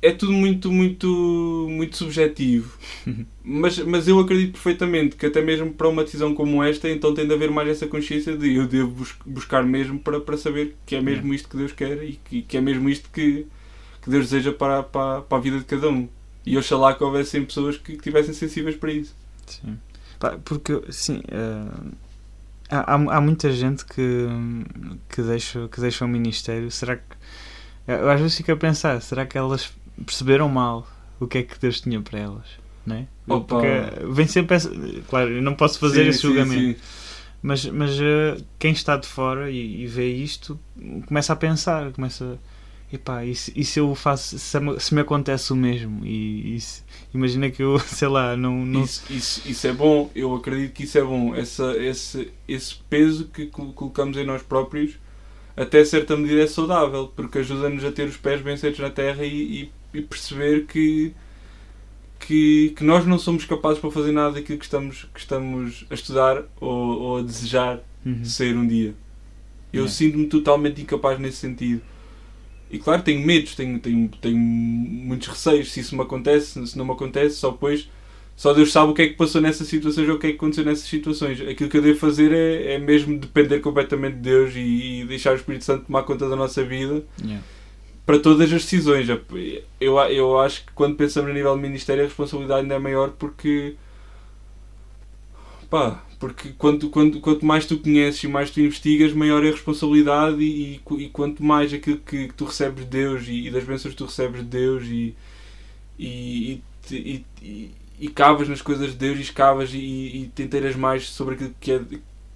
é tudo muito, muito, muito subjetivo. mas, mas eu acredito perfeitamente que até mesmo para uma decisão como esta, então tem de haver mais essa consciência de eu devo bus- buscar mesmo para, para saber que é mesmo isto que Deus quer e que, que é mesmo isto que, que Deus deseja para, para, para a vida de cada um. E oxalá que houvessem pessoas que, que estivessem sensíveis para isso.
Sim. Porque, sim, eh, há, há, muita gente que, que, deixa, que deixa o Ministério. Será que. Eu às vezes fico a pensar, será que elas perceberam mal o que é que Deus tinha para elas? Não é?
Opa.
Porque vem sempre essa. Claro, eu não posso fazer
Sim,
esse
sim,
julgamento.
sim.
Mas, mas eh, quem está de fora e, e vê isto começa a pensar, começa. Epá, e se, e se eu faço. Se, me- se me acontece o mesmo? E, e se- imagina que eu, sei lá, não. não
Isso, isso, isso é bom, eu acredito que isso é bom. Essa, esse, esse peso que col- colocamos em nós próprios, até certa medida, é saudável, porque ajuda-nos a ter os pés bem certos na terra e, e- e perceber que, que, que nós não somos capazes para fazer nada daquilo que estamos, que estamos a estudar ou, ou a desejar
Uhum.
ser um dia. Eu
Yeah.
sinto-me totalmente incapaz nesse sentido. E claro, tenho medos, tenho, tenho, tenho muitos receios. Se isso me acontece, se não me acontece, só depois. Só Deus sabe o que é que passou nessas situações ou o que é que aconteceu nessas situações. Aquilo que eu devo fazer é, é mesmo depender completamente de Deus e, e deixar o Espírito Santo tomar conta da nossa vida
Yeah.
para todas as decisões. Eu, eu acho que quando pensamos a nível de ministério a responsabilidade ainda é maior porque pá, porque quanto, quanto, quanto mais tu conheces e mais tu investigas, maior é a responsabilidade e, e, e quanto mais aquilo que, que tu recebes de Deus e, e das bênçãos que tu recebes de Deus e, e, e, cavas nas coisas de Deus e escavas e, te inteiras mais sobre aquilo que é,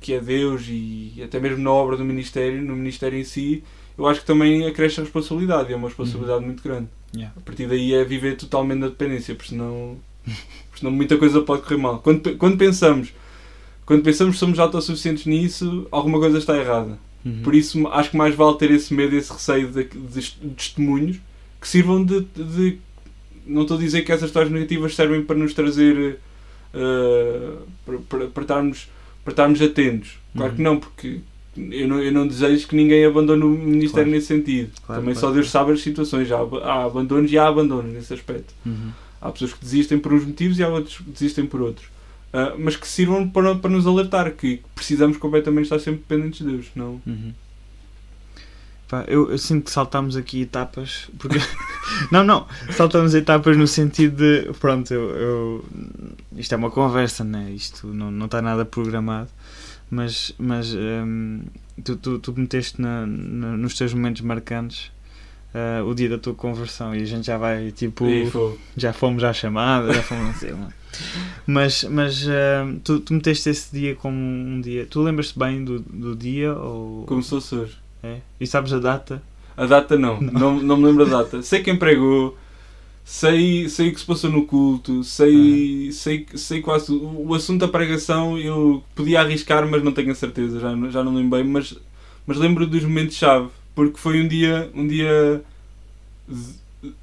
que é Deus e até mesmo na obra do ministério, no ministério em si, eu acho que também acresce a responsabilidade, e é uma responsabilidade muito grande.
Yeah.
A partir daí é viver totalmente na dependência, porque senão, porque senão muita coisa pode correr mal. Quando, quando pensamos quando pensamos que somos autossuficientes nisso, alguma coisa está errada.
Uhum.
Por isso acho que mais vale ter esse medo, esse receio de, de, de testemunhos que sirvam de, de- Não estou a dizer que essas histórias negativas servem para nos trazer. eh, para, para, para estarmos, para estarmos atentos. Claro que
Uhum.
não, porque eu não, eu não desejo que ninguém abandone o Ministério
Claro.
nesse sentido.
Claro,
Também
claro,
só Deus sabe as situações. Há, há abandonos e há abandonos nesse aspecto.
Uhum.
Há pessoas que desistem por uns motivos e há outros que desistem por outros. Ah, mas que sirvam para, para nos alertar que precisamos completamente estar sempre dependentes de Deus. Não?
Uhum. Pá, eu, eu sinto que saltámos aqui etapas porque não, não, saltamos etapas no sentido de pronto, eu, eu- isto é uma conversa, né? isto não, não está nada programado, mas, mas hum, tu, tu, tu meteste na, na- nos teus momentos marcantes ah, o dia da tua conversão e a gente já vai tipo já fomos à chamada, já fomos assim, não. Mas, mas hum, tu, tu meteste esse dia como um dia, tu lembras-te bem do, do dia ou
Começou-se hoje.
é? E sabes a data?
A data não. não. Não me lembro a data. Sei quem pregou. Sei, sei o que se passou no culto. Sei, sei, sei quase. O assunto da pregação eu podia arriscar, mas não tenho a certeza. Já, não- já não lembro bem. Mas, mas lembro dos momentos-chave. Porque foi um dia. Um dia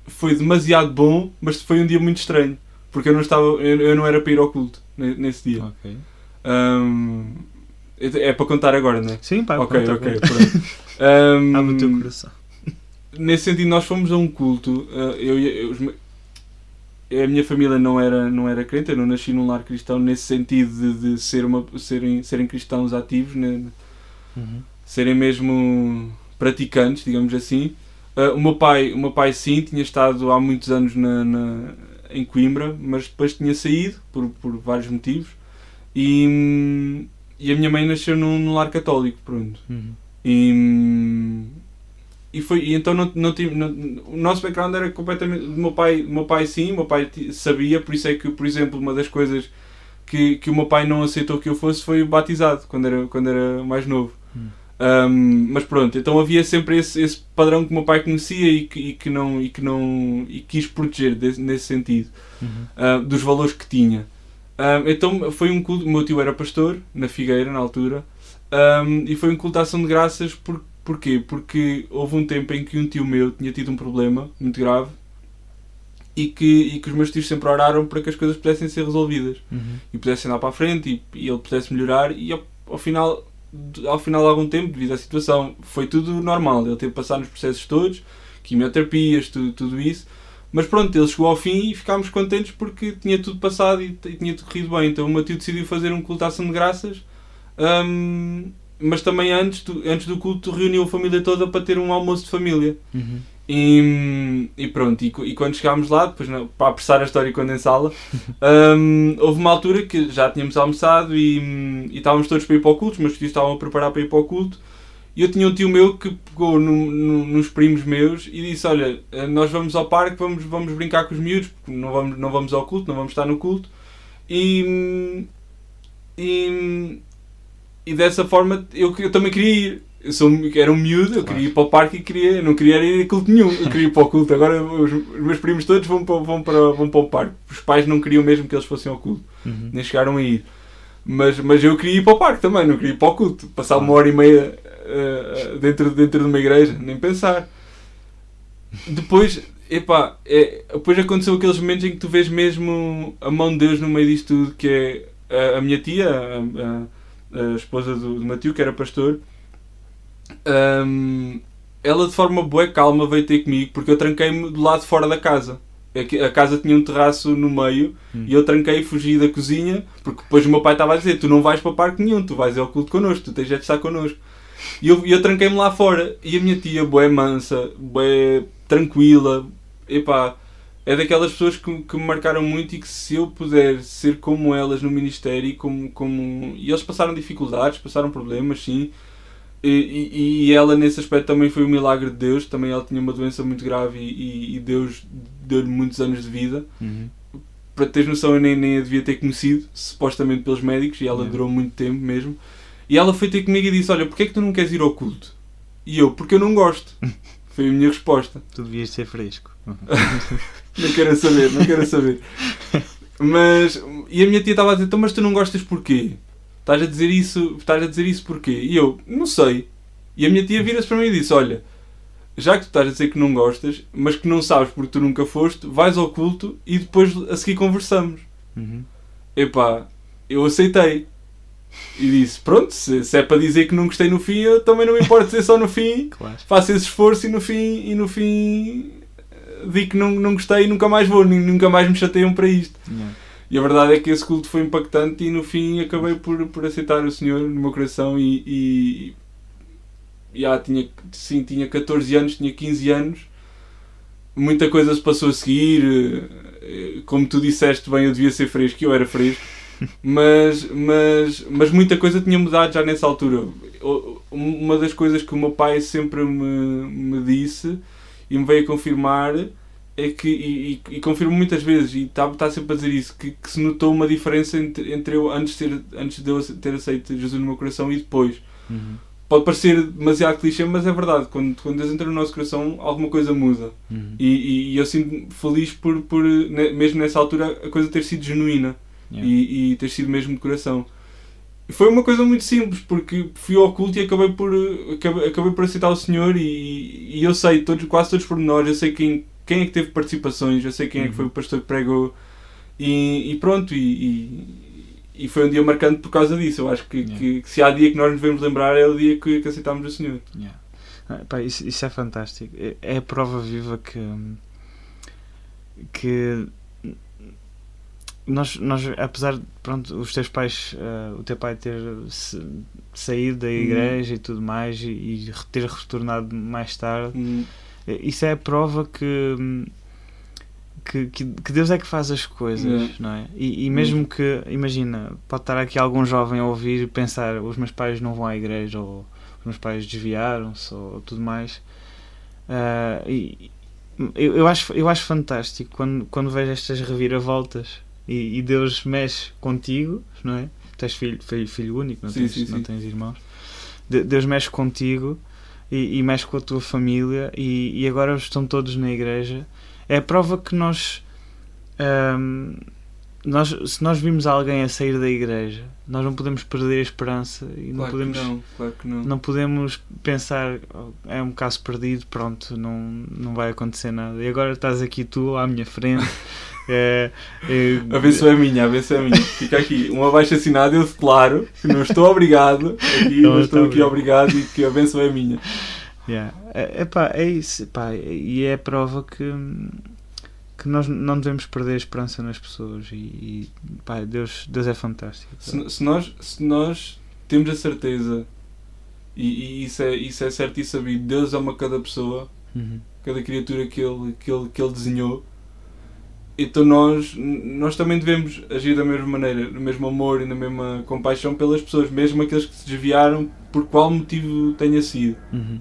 foi demasiado bom, mas foi um dia muito estranho. Porque eu não, estava, eu, eu não era para ir ao culto ne- nesse dia.
Ok.
Ahm, é para contar agora, não é?
Sim, pá,
ok,
conta,
ok. Ahm,
Abre o teu coração.
nesse sentido, nós fomos a um culto. uh, eu, eu- a minha família não era, não era crente, eu não nasci num lar cristão nesse sentido de, de ser uma, serem, serem cristãos ativos, né,
Uhum.
serem mesmo praticantes, digamos assim. Uh, o, meu pai, o meu pai, sim, tinha estado há muitos anos na, na- em Coimbra, mas depois tinha saído por, por vários motivos. E, e a minha mãe nasceu num, num lar católico, pronto.
Uhum.
E, e foi e então não, não, tive- não- o nosso background era completamente do meu pai do meu pai sim o meu pai sabia por isso é que por exemplo uma das coisas que, que o meu pai não aceitou que eu fosse foi batizado quando era quando era mais novo. Um, mas pronto então havia sempre esse, esse padrão que o meu pai conhecia e que, e que não e que não e quis proteger desse- nesse sentido
Uhum.
ah, dos valores que tinha. Um, então foi um culto, o meu tio era pastor, na Figueira, na altura, um, e foi um culto de ação de graças, por, porquê? Porque houve um tempo em que um tio meu tinha tido um problema muito grave e que, e que os meus tios sempre oraram para que as coisas pudessem ser resolvidas
Uhum.
e pudessem andar para a frente e, e ele pudesse melhorar e ao, ao final ao final de algum tempo, devido à situação, foi tudo normal. Ele teve que passar nos processos todos, quimioterapias, tudo, tudo isso. Mas pronto, ele chegou ao fim e ficámos contentes porque tinha tudo passado e, e tinha corrido bem. Então o tio decidiu fazer um culto à ação de graças. hum, mas também antes do, antes do culto reuniu a família toda para ter um almoço de família.
Uhum.
E, e pronto, e, e quando chegámos lá, depois não- para apressar a história condensá-la, hum, houve uma altura que já tínhamos almoçado e, hum, e estávamos todos para ir para o culto, os meus tios estavam a preparar para ir para o culto, e eu tinha um tio meu que pegou no- no- nos primos meus e disse, olha, eh, nós vamos ao parque, vamos, vamos brincar com os miúdos, porque não vamos, não vamos ao culto, não vamos estar no culto, e, hum, e, e dessa forma eu, eu também queria ir. Eu sou, era um miúdo, eu queria ir para o parque e queria, eu não queria ir a culto nenhum, eu queria ir para o culto. Agora os, os meus primos todos vão para, vão, para, vão para o parque. Os pais não queriam mesmo que eles fossem ao culto,
Uhum.
nem chegaram a ir. Mas, mas eu queria ir para o parque também, não queria ir para o culto. Passar uma hora e meia eh, dentro, dentro de uma igreja, nem pensar. Depois, epá, é, depois aconteceu aqueles momentos em que tu vês mesmo a mão de Deus no meio disto tudo, que é a, a minha tia, a, a- a esposa do, do Matiu, que era pastor, hum, ela de forma boa calma veio ter comigo, porque eu tranquei-me do lado de fora da casa. É A casa tinha um terraço no meio
Hum.
e eu tranquei e fugi da cozinha, porque depois o meu pai estava a dizer: Tu não vais para parque nenhum, tu vais ao culto connosco, tu tens de estar connosco. E eu, eu tranquei-me lá fora. E a minha tia, boé mansa, boé tranquila, epá, é daquelas pessoas que, que me marcaram muito e que se eu puder ser como elas no Ministério, como, como... e eles passaram dificuldades, passaram problemas, sim. E, e, ela nesse aspecto também foi um milagre de Deus, também ela tinha uma doença muito grave e, e- Deus deu-lhe muitos anos de vida
Uhum.
para teres noção, eu nem, nem a devia ter conhecido, supostamente pelos médicos, e ela
Yeah.
durou muito tempo mesmo. E ela foi ter comigo e disse: Olha, porquê é que tu não queres ir ao culto? E eu, porque eu não gosto. Foi a minha resposta.
Tu devias ser fresco. Uhum.
Não quero saber, não quero saber. Mas, e a minha tia estava a dizer: Então, mas tu não gostas porquê? Estás a dizer isso, estás a dizer isso porquê? E eu, não sei. E a minha tia vira-se para mim e disse: Olha, já que tu estás a dizer que não gostas, mas que não sabes porque tu nunca foste, vais ao culto e depois a seguir conversamos.
Uhum.
Epá, eu aceitei. E disse, pronto, se, se é para dizer que não gostei no fim, eu também não me importo dizer só no fim.
Claro.
Faço esse esforço e no fim, e no fim eh, digo que não, não gostei e nunca mais vou, nunca mais me chateiam para isto.
Yeah.
E a verdade é que esse culto foi impactante e no fim acabei por, por aceitar o Senhor no meu coração e, e, já tinha, sim, tinha 14 anos, tinha 15 anos, muita coisa se passou a seguir, eh, como tu disseste bem, eu devia ser fresco, eu era fresco, mas, mas, mas muita coisa tinha mudado já nessa altura. Uma das coisas que o meu pai sempre me, me disse e me veio a confirmar é que, e, e, e confirmo muitas vezes, e está tá sempre a dizer isso, que, que se notou uma diferença entre, entre eu antes de, ter, antes de eu ter aceito Jesus no meu coração e depois.
Uhum.
Pode parecer demasiado clichê, mas é verdade. Quando, quando Deus entra no nosso coração, alguma coisa muda.
Uhum.
E, e, eu sinto-me feliz por, por, mesmo nessa altura, a coisa ter sido genuína
Yeah.
e, ter sido mesmo de coração. E Foi uma coisa muito simples, porque fui ao culto e acabei por, acabei, acabei por aceitar o Senhor e, e eu sei todos, quase todos os pormenores, eu sei quem, quem é que teve participações, eu sei quem é que foi o pastor que pregou e, e pronto, e, e, e foi um dia marcante por causa disso. Eu acho que,
Yeah.
que, que se há dia que nós nos devemos lembrar é o dia que, que aceitámos o Senhor.
Yeah. Ah, pá, isso, isso é fantástico. É, é a prova viva que, que nós, nós, apesar de pronto, os teus pais, ah, o teu pai ter saído da igreja e tudo mais e, e ter retornado mais tarde,
Hum,
eh, isso é a prova que, que, que, Deus é que faz as coisas,
Yeah.
não é? E, e mesmo que, imagina, pode estar aqui algum jovem a ouvir e pensar os meus pais não vão à igreja ou os meus pais desviaram-se ou tudo mais. Ah, e, eu, eu, acho, eu acho fantástico quando, quando vejo estas reviravoltas e, e Deus mexe contigo, não é? Tu és filho, filho, filho único, não,
Sim,
tens,
sim,
não
sim.
tens irmãos. De- Deus mexe contigo e, e mexe com a tua família e, e agora estão todos na igreja. É a prova que nós ahm, nós, se nós vimos alguém a sair da igreja, nós não podemos perder a esperança e não
Claro
podemos
que não, claro que não.
não podemos pensar "Oh, é um caso perdido, pronto, não, não vai acontecer nada. E agora estás aqui tu à minha frente. é, é,
A benção é minha, a benção é minha. Fica aqui um abaixo assinado, eu declaro que não estou obrigado, aqui,
Não
não estou aqui
obrigado.
obrigado e que a benção é minha.
yeah. é, epá, é isso, epá, e é a prova que, que nós não devemos perder a esperança nas pessoas. E, e pá, Deus, Deus é fantástico.
Se, se nós, se nós temos a certeza, e, e isso, é, isso é certo e sabido, Deus ama cada pessoa,
Uhum.
cada criatura que ele, que ele, que ele desenhou. Então nós, nós também devemos agir da mesma maneira, no mesmo amor e na mesma compaixão pelas pessoas, mesmo aqueles que se desviaram, por qual motivo tenha sido.
Uhum.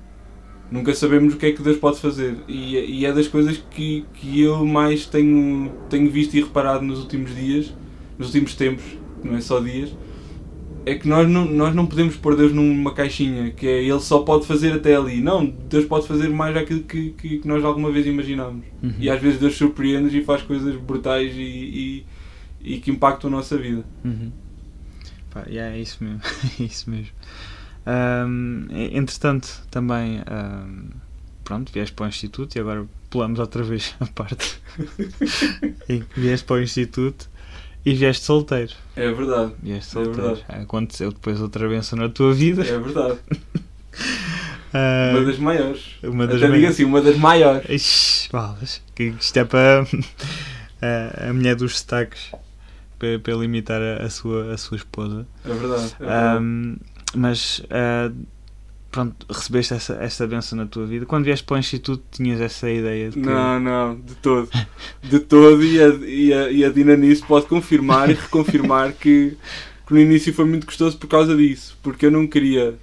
Nunca sabemos o que é que Deus pode fazer. E, e é das coisas que, que eu mais tenho, tenho visto e reparado nos últimos dias, nos últimos tempos, não é só dias, é que nós não, nós não podemos pôr Deus numa caixinha, que é Ele só pode fazer até ali. Não, Deus pode fazer mais aquilo que, que, que nós alguma vez imaginámos.
Uhum.
E às vezes Deus surpreende e faz coisas brutais e, e, e que impactam a nossa vida.
Uhum. Pá, yeah, é isso mesmo. é isso mesmo. E- entretanto, também ahm, pronto, vieste para o Instituto e agora pulamos outra vez a parte em que vieste para o Instituto e vieste solteiro.
É verdade,
Vieste
É
solteiro.
verdade.
Aconteceu depois outra benção na tua vida.
é verdade.
Ah,
Uma das maiores.
uma das
Até digo
maiores.
assim, uma das maiores.
Ixi, balas. Que isto é para a, a mulher dos destaques para, para ele imitar a, a sua, a sua esposa.
É verdade. É verdade.
Ahm, mas ah, pronto, recebeste essa, essa benção na tua vida. Quando vieste para o Instituto tinhas essa ideia de que
Não, não, de todo. De todo, e a, e a, e a Dina nisso pode confirmar e reconfirmar que, que no início foi muito gostoso por causa disso. Porque eu não queria.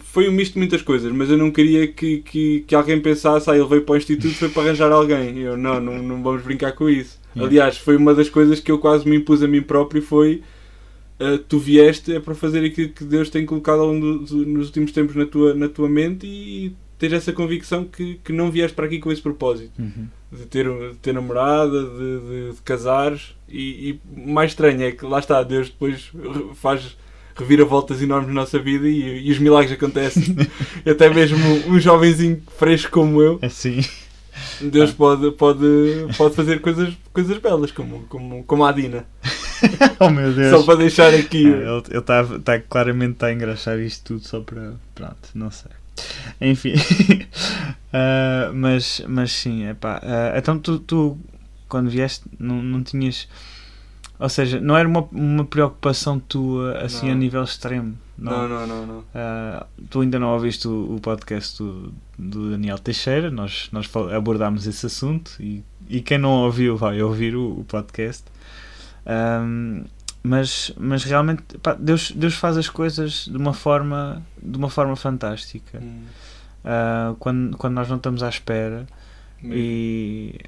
Foi um misto de muitas coisas, mas eu não queria que, que, que alguém pensasse, ah, ele veio para o Instituto foi para arranjar alguém. Eu, não, não, não vamos brincar com isso. Aliás, foi uma das coisas que eu quase me impus a mim próprio foi ah, tu vieste é para fazer aquilo que Deus tem colocado ao longo do- do- nos últimos tempos na tua, na tua mente e tens essa convicção que, que não vieste para aqui com esse propósito
Uhum.
de ter, de ter namorada, de, de, de casares e, e mais estranho é que lá está, Deus depois faz reviravoltas enormes na nossa vida e, e os milagres acontecem. Até mesmo um jovenzinho fresco como eu,
Assim.
Deus pode, pode, pode fazer coisas, coisas belas, como, como, como a Dina.
oh meu Deus.
Só para deixar aqui.
Ah, ele está tá, claramente está a engraxar isto tudo só para. Pronto, não sei. Enfim. Ah, mas, mas sim, epá. Ah, então tu, tu, quando vieste, não, não tinhas. Ou seja, não era uma, uma preocupação tua assim
Não.
a nível extremo.
Não, não, não, não.
Ah, tu ainda não ouviste o, o podcast do, do Daniel Teixeira, nós, nós abordámos esse assunto e, e quem não ouviu vai ouvir o, o podcast. Ahm, mas, mas realmente pá, Deus, Deus faz as coisas de uma forma, de uma forma fantástica.
Hum,
Ah, quando, quando nós não estamos à espera
mesmo.
e,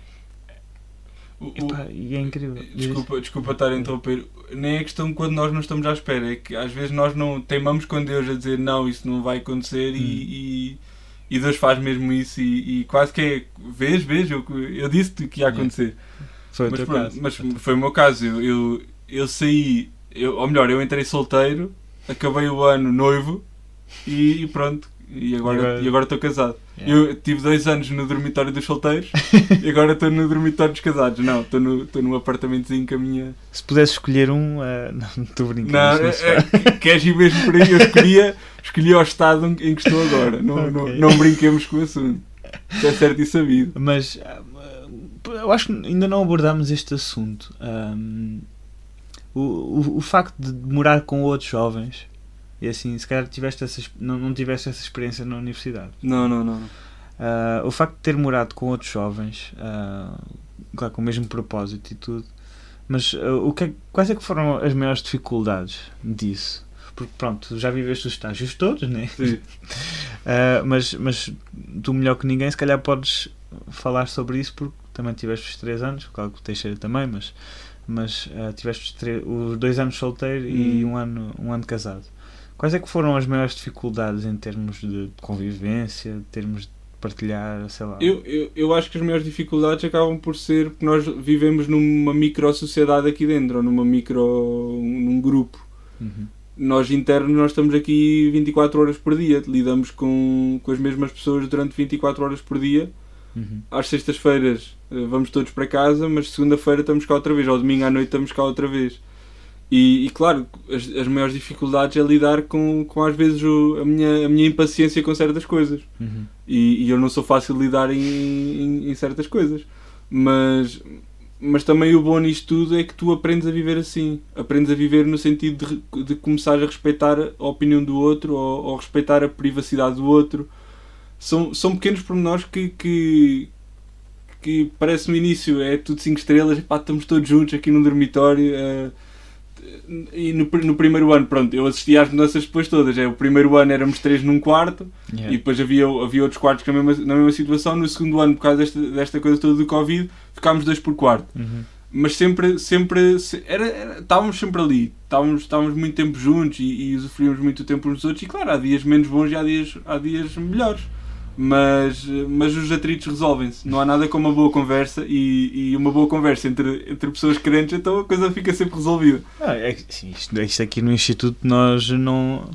O-
e,
o-
e é incrível.
Desculpa, desculpa estar a interromper. Nem é questão quando nós não estamos à espera, é que às vezes nós não teimamos com Deus a dizer não, isso não vai acontecer
Hum.
e, e, e Deus faz mesmo isso e, e quase que é vês, vês, eu, eu disse-te que ia acontecer.
Foi
Mas, pronto, mas foi o meu caso. Eu, eu, eu saí, eu, ou melhor, eu entrei solteiro, acabei o ano noivo e, e pronto. E agora
agora-
e agora estou casado.
Yeah.
Eu tive dois anos no dormitório dos solteiros e agora estou no dormitório dos casados. Não, estou no, estou num apartamentozinho com a minha.
Se pudesse escolher um, ah, não estou brincando.
Não, é,
não
é, queres ir mesmo por aí? Eu escolhi, escolhi o estado em que estou agora. Não, não,
Ok.
não brinquemos com o assunto. Isso é certo e sabido.
Mas eu acho que ainda não abordámos este assunto. Ahm, o, o, o facto de morar com outros jovens e assim, se calhar tiveste essa, não, não tiveste essa experiência na universidade.
Não, não, não.
Ah, o facto de ter morado com outros jovens, ah, claro, com o mesmo propósito e tudo, mas ah, o que é- quais é que foram as maiores dificuldades disso? Porque pronto, já viveste os estágios todos, né?
Sim.
Uh, mas, mas tu melhor que ninguém, se calhar podes falar sobre isso porque também tiveste os 3 anos, claro que o Teixeira também, mas, mas uh, tiveste os, tre- os dois anos solteiro e
Hum.
um ano, um ano casado. Quais é que foram as maiores dificuldades em termos de convivência, em termos de partilhar, sei lá.
Eu, eu, eu acho que as maiores dificuldades acabam por ser porque nós vivemos numa micro-sociedade aqui dentro, ou numa micro. num grupo.
Uhum.
Nós internos nós estamos aqui 24 horas por dia, lidamos com, com as mesmas pessoas durante 24 horas por dia.
Uhum.
Às sextas-feiras eh, vamos todos para casa, mas segunda-feira estamos cá outra vez, ou domingo à noite estamos cá outra vez. E, e claro, as, as maiores dificuldades é lidar com, com às vezes o- a, minha, a minha impaciência com certas coisas.
Uhum.
E, e eu não sou fácil de lidar em, em, em certas coisas. Mas, mas também o bom nisto tudo é que tu aprendes a viver assim. Aprendes a viver no sentido de, de começar a respeitar a opinião do outro ou, ou respeitar a privacidade do outro. São, são pequenos pormenores que, que, que parece no início é tudo 5 estrelas, pá, estamos todos juntos aqui no dormitório. eh, e no, no primeiro ano, pronto, eu assisti às mudanças depois todas. É, o primeiro ano éramos três num quarto,
Yeah.
e depois havia, havia outros quartos na mesma, na mesma situação. No segundo ano, por causa desta, desta coisa toda do Covid, ficámos dois por quarto.
Uhum.
Mas sempre, sempre, se- era, era- estávamos sempre ali. Estávamos, estávamos muito tempo juntos e, e usufruímos muito tempo uns dos outros. E claro, há dias menos bons e há dias, há dias melhores. Mas, mas os atritos resolvem-se. Não há nada como uma boa conversa e, e uma boa conversa entre, entre pessoas crentes, então a coisa fica sempre resolvida.
Ah, é, sim, isto, isto aqui no Instituto nós não.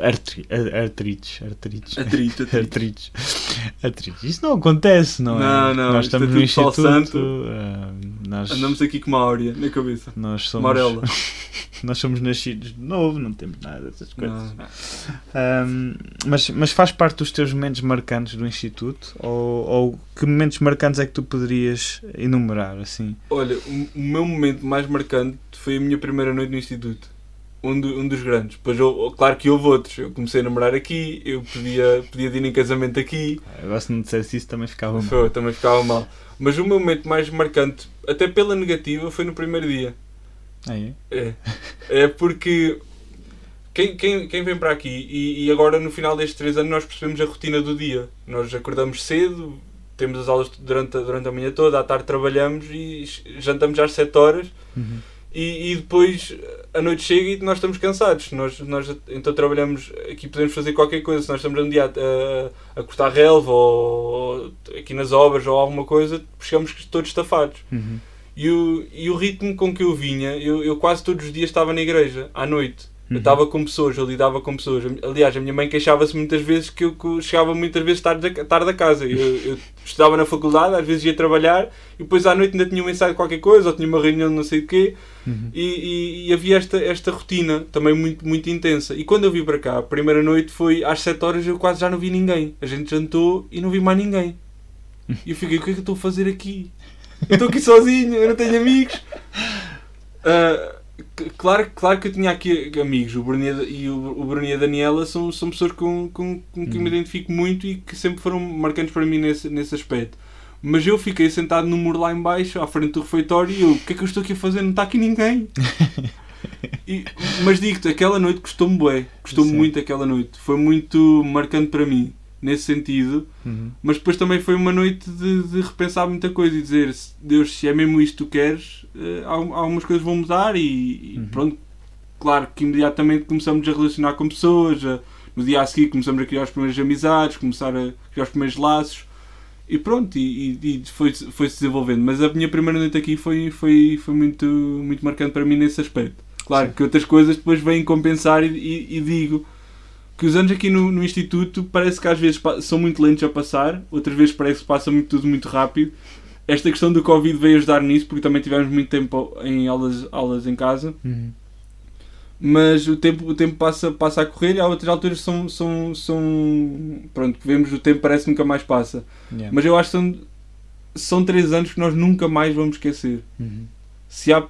Artri, ar- artrites, artrites.
Atrito, atrito.
Artrites. Artrites. Isso não acontece, não é?
Não, não,
Nós
isto
estamos
é
no Instituto.
santo.
ah, nós,
Andamos aqui com uma áurea na cabeça.
nós somos.
Amarela.
Nós somos nascidos de novo, não temos nada dessas coisas.
Não.
Ahm, mas, mas faz parte dos teus momentos marcantes do Instituto? Ou, ou que momentos marcantes é que tu poderias enumerar, assim?
Olha, o meu momento mais marcante foi a minha primeira noite no Instituto. Um, do- um dos grandes. Pois, eu, claro que houve outros. Eu comecei a namorar aqui, eu podia, podia ir em casamento aqui,
Agora se não dissesse isso também ficava mal.
Foi, também ficava mal. Mas o meu momento mais marcante, até pela negativa, foi no primeiro dia.
Ah, é?
É, é porque quem, quem, quem vem para aqui e, e agora no final destes três anos nós percebemos a rotina do dia. Nós acordamos cedo, temos as aulas durante, a- durante a manhã toda, à tarde trabalhamos e jantamos às 7 horas
Uhum.
e, e depois a noite chega e nós estamos cansados. Nós, nós então trabalhamos, aqui podemos fazer qualquer coisa. Se nós estamos um dia a, a, cortar relva ou aqui nas obras ou alguma coisa, chegamos todos estafados.
Uhum.
E o, e o ritmo com que eu vinha, eu, eu quase todos os dias estava na igreja, à noite. Eu
Uhum.
estava com pessoas, eu lidava com pessoas. Aliás, a minha mãe queixava-se muitas vezes que eu que eu chegava muitas vezes tarde, tarde a casa. Eu, eu estudava na faculdade, às vezes ia trabalhar e depois à noite ainda tinha um ensaio de qualquer coisa ou tinha uma reunião de não sei o quê.
Uhum.
E, e- e havia esta, esta rotina também muito, muito intensa. E quando eu vim para cá, a primeira noite foi às 7 horas eu quase já não vi ninguém. A gente jantou e não vi mais ninguém. E eu fiquei, o que é que eu estou a fazer aqui? Eu estou aqui sozinho, eu não tenho amigos. C- claro, claro que eu tinha aqui amigos. O Bruno e o, o Bruno e a Daniela são, são pessoas com, com, com quem me
Uhum.
identifico muito e que sempre foram marcantes para mim nesse, nesse aspecto. Mas eu fiquei sentado no muro lá em baixo, à frente do refeitório, e eu, o que é que eu estou aqui a fazer? Não está aqui ninguém. E- mas digo-te, aquela noite custou-me bué. Custou-me muito aquela noite. Foi muito marcante para mim, nesse sentido.
Uhum.
Mas depois também foi uma noite de, de repensar muita coisa e dizer, "Se- Deus, se é mesmo isto que tu queres, eh, algumas coisas vão mudar e, e
Uhum.
pronto. Claro que imediatamente começamos a relacionar com pessoas, a- no dia a seguir começamos a criar as primeiras amizades, começar a criar os primeiros laços e pronto, e, e- e foi, foi-se desenvolvendo. Mas a minha primeira noite aqui foi, foi, foi muito, muito marcante para mim nesse aspecto. Claro
Sim.
que outras coisas depois vêm compensar e, e- e digo que os anos aqui no, no Instituto parece que às vezes são muito lentos a passar, outras vezes parece que passa muito, tudo muito rápido. Esta questão do Covid veio ajudar nisso, porque também tivemos muito tempo em aulas, aulas em casa,
Uhum.
mas o tempo, o tempo passa, passa a correr e há outras alturas são, são, são pronto, vemos o tempo parece que nunca mais passa.
Yeah.
Mas eu acho que são, são três anos que nós nunca mais vamos esquecer.
Uhum.
Se há,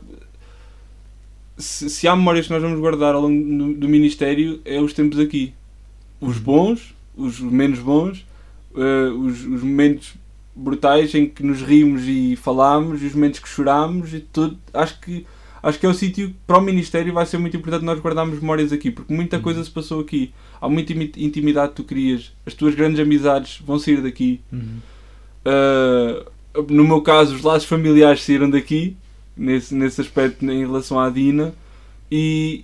se, se há memórias que nós vamos guardar ao longo do, do Ministério, é os tempos aqui. Os bons, os menos bons, eh, os, os momentos brutais em que nos rimos e falámos, e os momentos que chorámos e tudo. Acho que, acho que é o sítio para o Ministério vai ser muito importante nós guardarmos memórias aqui, porque muita
Uhum.
coisa se passou aqui. Há muita imi- intimidade que tu crias, as tuas grandes amizades vão sair daqui.
Uhum.
Uh, no meu caso, os laços familiares saíram daqui, nesse, nesse aspecto em relação à Dina, e,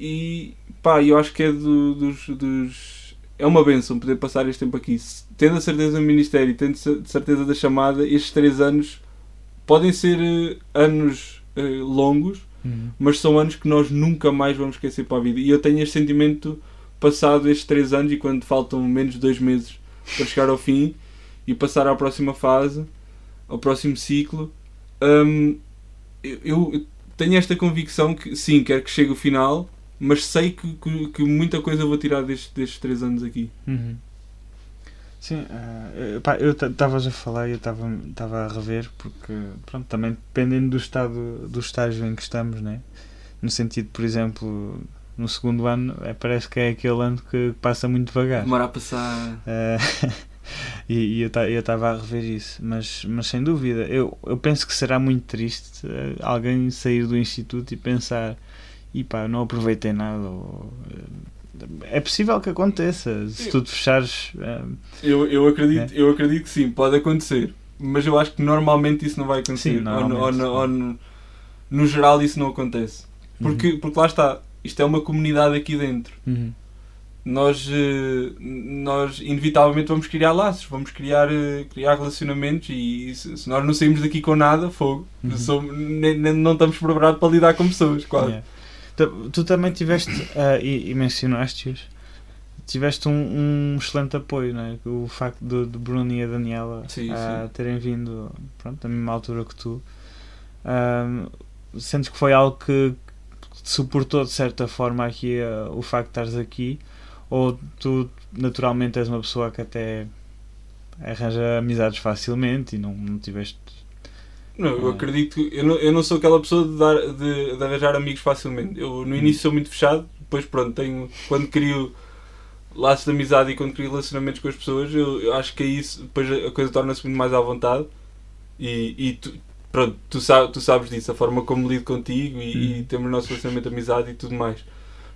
e pá, eu acho que é do- dos, dos. é uma benção poder passar este tempo aqui. Tendo a certeza do Ministério tendo a certeza da chamada, estes três anos podem ser uh, anos uh, longos,
Uhum.
mas são anos que nós nunca mais vamos esquecer para a vida. E eu tenho este sentimento passado estes três anos e quando faltam menos de dois meses para chegar ao fim e passar à próxima fase, ao próximo ciclo, hum, eu, eu tenho esta convicção que sim, quero que chegue o final, mas sei que, que, que muita coisa vou tirar destes, destes três anos aqui.
Uhum. Sim, eh, pá, eu estavas a falar e eu estava a rever porque pronto, também dependendo do estado do estágio em que estamos, né? no sentido, por exemplo, no segundo ano é, parece que é aquele ano que passa muito devagar.
Demora a passar.
Eh, e, e eu estava a rever isso, mas, mas sem dúvida, eu, eu penso que será muito triste eh, alguém sair do instituto e pensar e pá, não aproveitei nada ou, é possível que aconteça se tu te fechares. Um,
eu, eu, acredito, é. eu acredito que sim, pode acontecer. Mas eu acho que normalmente isso não vai acontecer.
Sim,
ou, no, ou, ou no, no, geral isso não acontece. Porque,
uhum.
porque lá está, isto é uma comunidade aqui dentro.
Uhum.
Nós, eh, nós inevitavelmente vamos criar laços, vamos criar, eh, criar relacionamentos e se, nós não saímos daqui com nada, fogo,
Uhum.
somos, nem, nem- não estamos preparados para lidar com pessoas, quase.
Yeah. Tu, tu também tiveste, ah, e, e mencionaste-os, tiveste um, um excelente apoio, não é? O facto de, de Bruno e a Daniela
Sim,
ah,
sim.
terem vindo pronto, na mesma altura que tu. Ah, sentes que foi algo que te suportou de certa forma aqui ah, o facto de estares aqui? Ou tu naturalmente és uma pessoa que até arranja amizades facilmente e não, não tiveste.
Não, eu
Ah.
acredito que eu não, eu não sou aquela pessoa de, dar, de, de arranjar amigos facilmente. Eu no início sou muito fechado, depois pronto, tenho, quando crio laços de amizade e quando crio relacionamentos com as pessoas, eu, eu acho que é isso, depois a coisa torna-se muito mais à vontade e, e tu, pronto, tu, tu sabes disso, a forma como lido contigo e, e
Uhum.
temos o nosso relacionamento de amizade e tudo mais.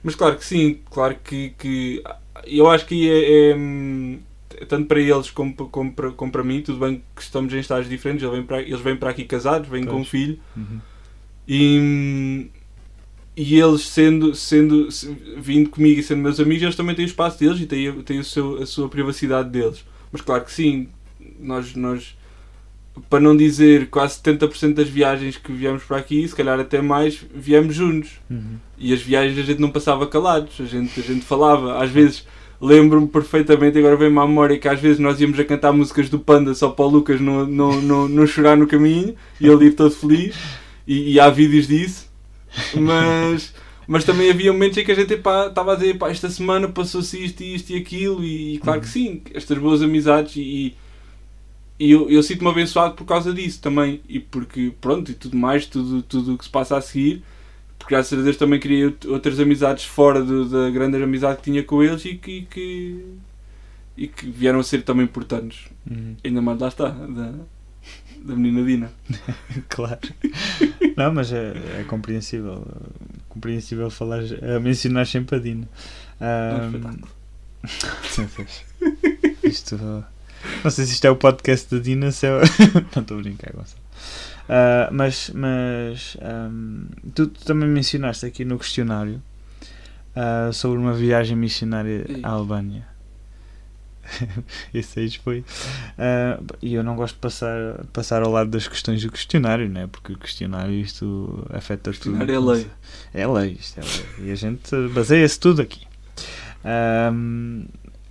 Mas claro que sim, claro que, que eu acho que é, é, hum, tanto para eles como, como, para, como para mim, tudo bem que estamos em estágios diferentes, eles vêm para, eles vêm para aqui casados, vêm com um
Pois.
filho
Uhum.
e, e eles sendo, sendo se- vindo comigo e sendo meus amigos, eles também têm o espaço deles e têm, têm o seu, a sua privacidade deles. Mas claro que sim, nós, nós para não dizer quase 70% das viagens que viemos para aqui, se calhar até mais, viemos juntos.
Uhum.
E as viagens a gente não passava calados, a gente, a gente falava. Às vezes lembro-me perfeitamente, agora vem-me à memória que às vezes nós íamos a cantar músicas do Panda só para o Lucas não, não, não, não chorar no caminho e ele ir todo feliz. E, e há vídeos disso. Mas, mas também havia momentos em que a gente estava a dizer pá, esta semana passou-se isto, isto e aquilo. E, e claro que sim, estas boas amizades. E, e eu, eu sinto-me abençoado por causa disso também. E porque, pronto, e tudo mais, tudo tudo o que se passa a seguir porque graças a Deus também criei out- outras amizades fora do- da grande amizade que tinha com eles e que, que, e que vieram a ser também importantes.
Uhum.
Ainda mais lá está, da, da menina Dina.
Claro. Não, mas é, é compreensível. Compreensível falar, a mencionar sempre a Dina.
É um
Ahm,
espetáculo.
isto. Não sei se isto é o podcast da Dina, se é. Não estou a brincar, Gonçalo. Ah, mas mas ahm, tu, tu também mencionaste aqui no questionário ah, sobre uma viagem missionária à Albânia. Esse aí foi. Ah, e eu não gosto de passar, passar ao lado das questões do questionário, né? porque o questionário isto afeta tudo.
questionário é lei.
É lei, isto é lei. E a gente baseia-se tudo aqui. Ahm,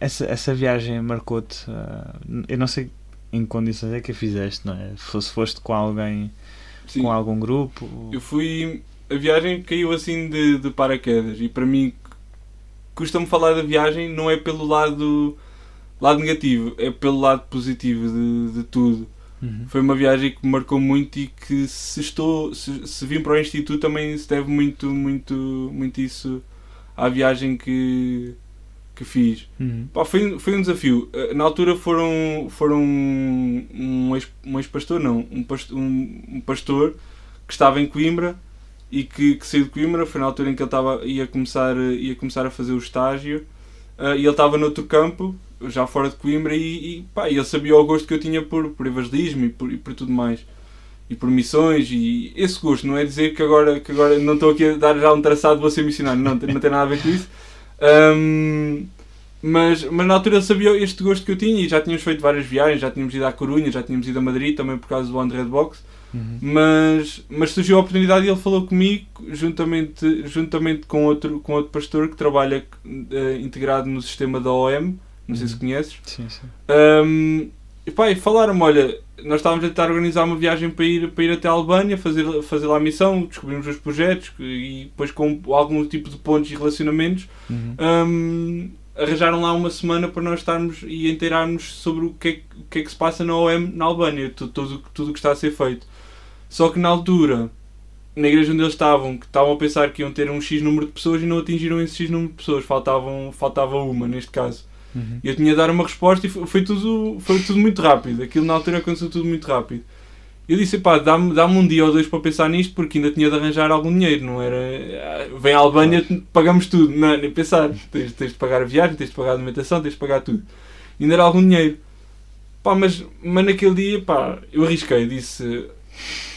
essa, essa viagem marcou-te. ah, eu não sei em que condições é que a fizeste, não é? Se se foste com alguém,
Sim,
com algum grupo.
eu fui. A viagem caiu assim de, de paraquedas e para mim custa-me falar da viagem não é pelo lado, lado negativo, é pelo lado positivo de, de tudo.
Uhum.
Foi uma viagem que me marcou muito e que se estou se, se vim para o instituto também se deve muito muito muito isso à viagem que que fiz.
Uhum.
Pá, foi, foi um desafio. Eh, Na altura foram foram um ex- um ex-pastor, não, um pastor, um, um pastor que estava em Coimbra e que, que saiu de Coimbra, foi na altura em que ele estava, ia, começar, eh, ia começar a fazer o estágio eh, e ele estava noutro campo, já fora de Coimbra, e, e pá, ele sabia o gosto que eu tinha por, por evangelismo e por, e por tudo mais. E por missões, e esse gosto, não é dizer que agora, que agora não estou aqui a dar já um traçado, vou ser missionário, não, não tem nada a ver com isso. Ahm, Mas, mas na altura ele sabia este gosto que eu tinha e já tínhamos feito várias viagens, já tínhamos ido à Corunha, já tínhamos ido a Madrid também por causa do de Box.
Uhum.
Mas, mas surgiu a oportunidade e ele falou comigo juntamente, juntamente com, outro, com outro pastor que trabalha eh, integrado no sistema da OM, não sei se
Uhum.
conheces.
Sim, sim.
Um, e pá, e falaram-me, olha, nós estávamos a tentar organizar uma viagem para ir, para ir até a Albânia, fazer, fazer lá a missão, descobrimos os projetos e depois com algum tipo de pontos e relacionamentos,
Uhum.
um, arranjaram lá uma semana para nós estarmos e inteirarmos sobre o que é, que- o que, é que se passa na OM na Albânia, tu- tudo tudo o que está a ser feito. Só que na altura, na igreja onde eles estavam, que estavam a pensar que iam ter um X número de pessoas e não atingiram esse X número de pessoas, faltavam, faltava uma neste caso.
Uhum.
Eu tinha de dar uma resposta e foi, foi tudo, foi tudo muito rápido. Aquilo na altura aconteceu tudo muito rápido. Eu disse, pá, dá-me dá um dia ou dois para pensar nisto porque ainda tinha de arranjar algum dinheiro, não era... ah, Vem à Albânia, pagamos tudo. Não, nem pensar. Tens, tens de pagar a viagem, tens de pagar a alimentação, tens de pagar tudo. Ainda era algum dinheiro. Pá, mas, mas naquele dia, pá, eu arrisquei. Disse,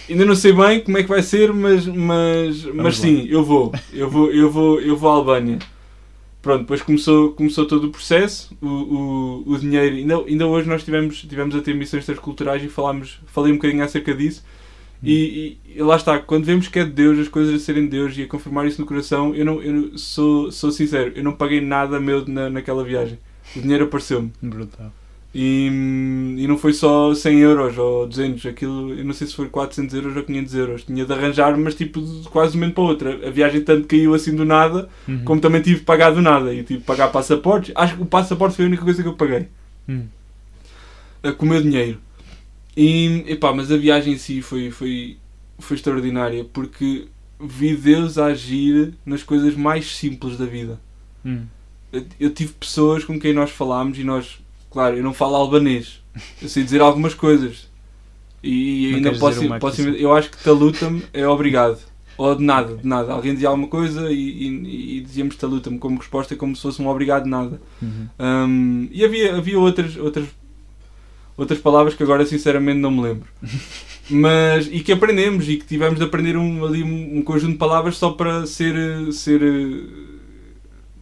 ainda não sei bem como é que vai ser, mas, mas, mas
lá.
sim, eu vou. Eu vou, eu vou, eu vou à Albânia. Pronto, depois começou, começou todo o processo, o, o, o dinheiro, ainda, ainda hoje nós tivemos, tivemos a ter missões transculturais e falámos, falei um bocadinho acerca disso. E, e- lá está, quando vemos que é de Deus, as coisas a serem de Deus e a confirmar isso no coração, eu, não, eu sou, sou sincero, eu não paguei nada meu na, naquela viagem, o dinheiro apareceu-me.
Brutal.
E, e não foi só 100 euros ou 200, aquilo, eu não sei se foi 400 euros ou 500 euros, tinha de arranjar, mas tipo de quase de um momento para o outro, a viagem tanto caiu assim do nada
Uhum.
como também tive de pagar do nada e tive de pagar passaportes. Acho que o passaporte foi a única coisa que eu paguei
Hum.
eh, com o meu dinheiro. E, epá, mas a viagem em si foi, foi, foi extraordinária porque vi Deus agir nas coisas mais simples da vida.
Hum.
Eu, eu tive pessoas com quem nós falámos e nós, claro, eu não falo albanês, eu sei dizer algumas coisas. E ainda posso, posso eu acho que taluta-me é obrigado. Ou de nada, de nada. Alguém dizia alguma coisa e, e, e dizíamos taluta-me como resposta, como se fosse um obrigado de nada.
Uhum.
Hum, e havia, havia outras, outras, outras palavras que agora sinceramente não me lembro. Mas, e que aprendemos e que tivemos de aprender um, ali um, um conjunto de palavras só para ser, ser eh,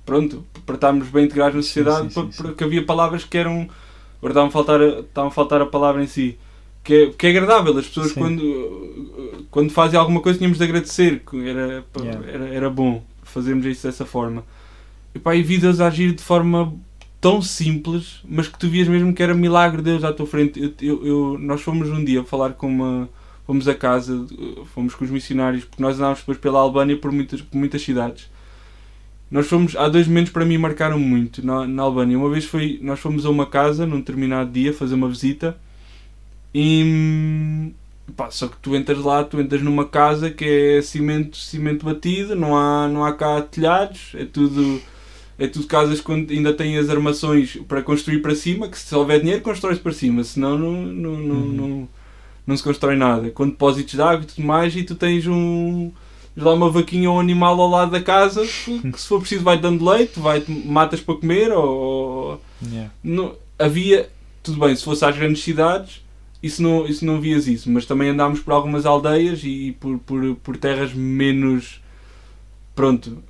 pronto, para estarmos bem integrados na sociedade,
sim, sim,
porque havia palavras que eram. Agora estava a faltar, a- estava a, faltar a palavra em si. Que é, que é agradável, as pessoas quando, quando fazem alguma coisa tínhamos de agradecer, que era,
Yeah.
era, era bom fazermos isso dessa forma. E pá, e vi Deus a agir de forma tão simples, mas que tu vias mesmo que era milagre de Deus à tua frente. Eu, eu- eu- nós fomos um dia falar com uma. Fomos a casa, fomos com os missionários, porque nós andámos depois pela Albânia por muitas, por muitas cidades. Nós fomos, há dois momentos para mim marcaram muito na, na Albânia. Uma vez foi, nós fomos a uma casa num determinado dia fazer uma visita e pá, só que tu entras lá, tu entras numa casa que é cimento, cimento batido, não há, não há cá telhados, é tudo é tudo casas que ainda têm as armações para construir para cima, que se houver dinheiro constrói-se para cima, senão não, não, não,
Uhum.
não, não se constrói nada. Com depósitos de água e tudo mais, e tu tens um lá uma vaquinha ou um animal ao lado da casa que se for preciso vai dando leite, vai matas para comer ou
Yeah.
não, havia, tudo bem, se fosse às grandes cidades, isso não, isso não vias isso, mas também andámos por algumas aldeias e por, por, por terras menos, pronto,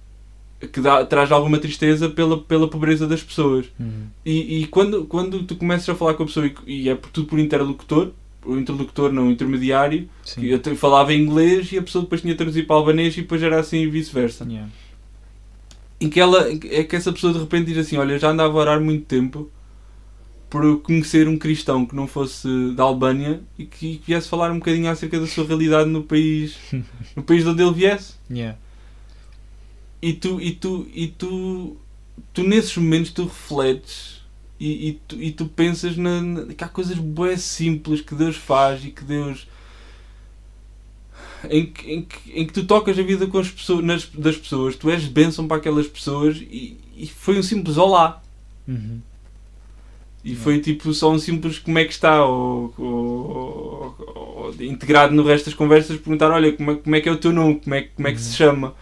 que dá, traz alguma tristeza pela, pela pobreza das pessoas.
Uhum.
E, e quando, quando tu começas a falar com a pessoa e, e é por, tudo por interlocutor, o interlocutor não o intermediário,
Sim.
que eu falava inglês e a pessoa depois tinha de traduzir para albanês e depois era assim e vice-versa
Yeah.
em que ela é que essa pessoa de repente diz assim, olha, já andava a orar muito tempo por conhecer um cristão que não fosse da Albânia e que viesse falar um bocadinho acerca da sua realidade no país, no país de onde ele viesse.
Yeah.
E tu, e tu, e tu, tu nesses momentos tu refletes e, e, tu, e tu pensas na, na- que há coisas boas simples que Deus faz e que Deus em que, em que, em que tu tocas a vida com as pessoas, nas, das pessoas, tu és bênção para aquelas pessoas e, e foi um simples olá.
Uhum.
E foi tipo só um simples como é que está, ou, ou- ou- ou integrado no resto das conversas, perguntar: olha, como é, como é que é o teu nome, como é, que- como é que se chama.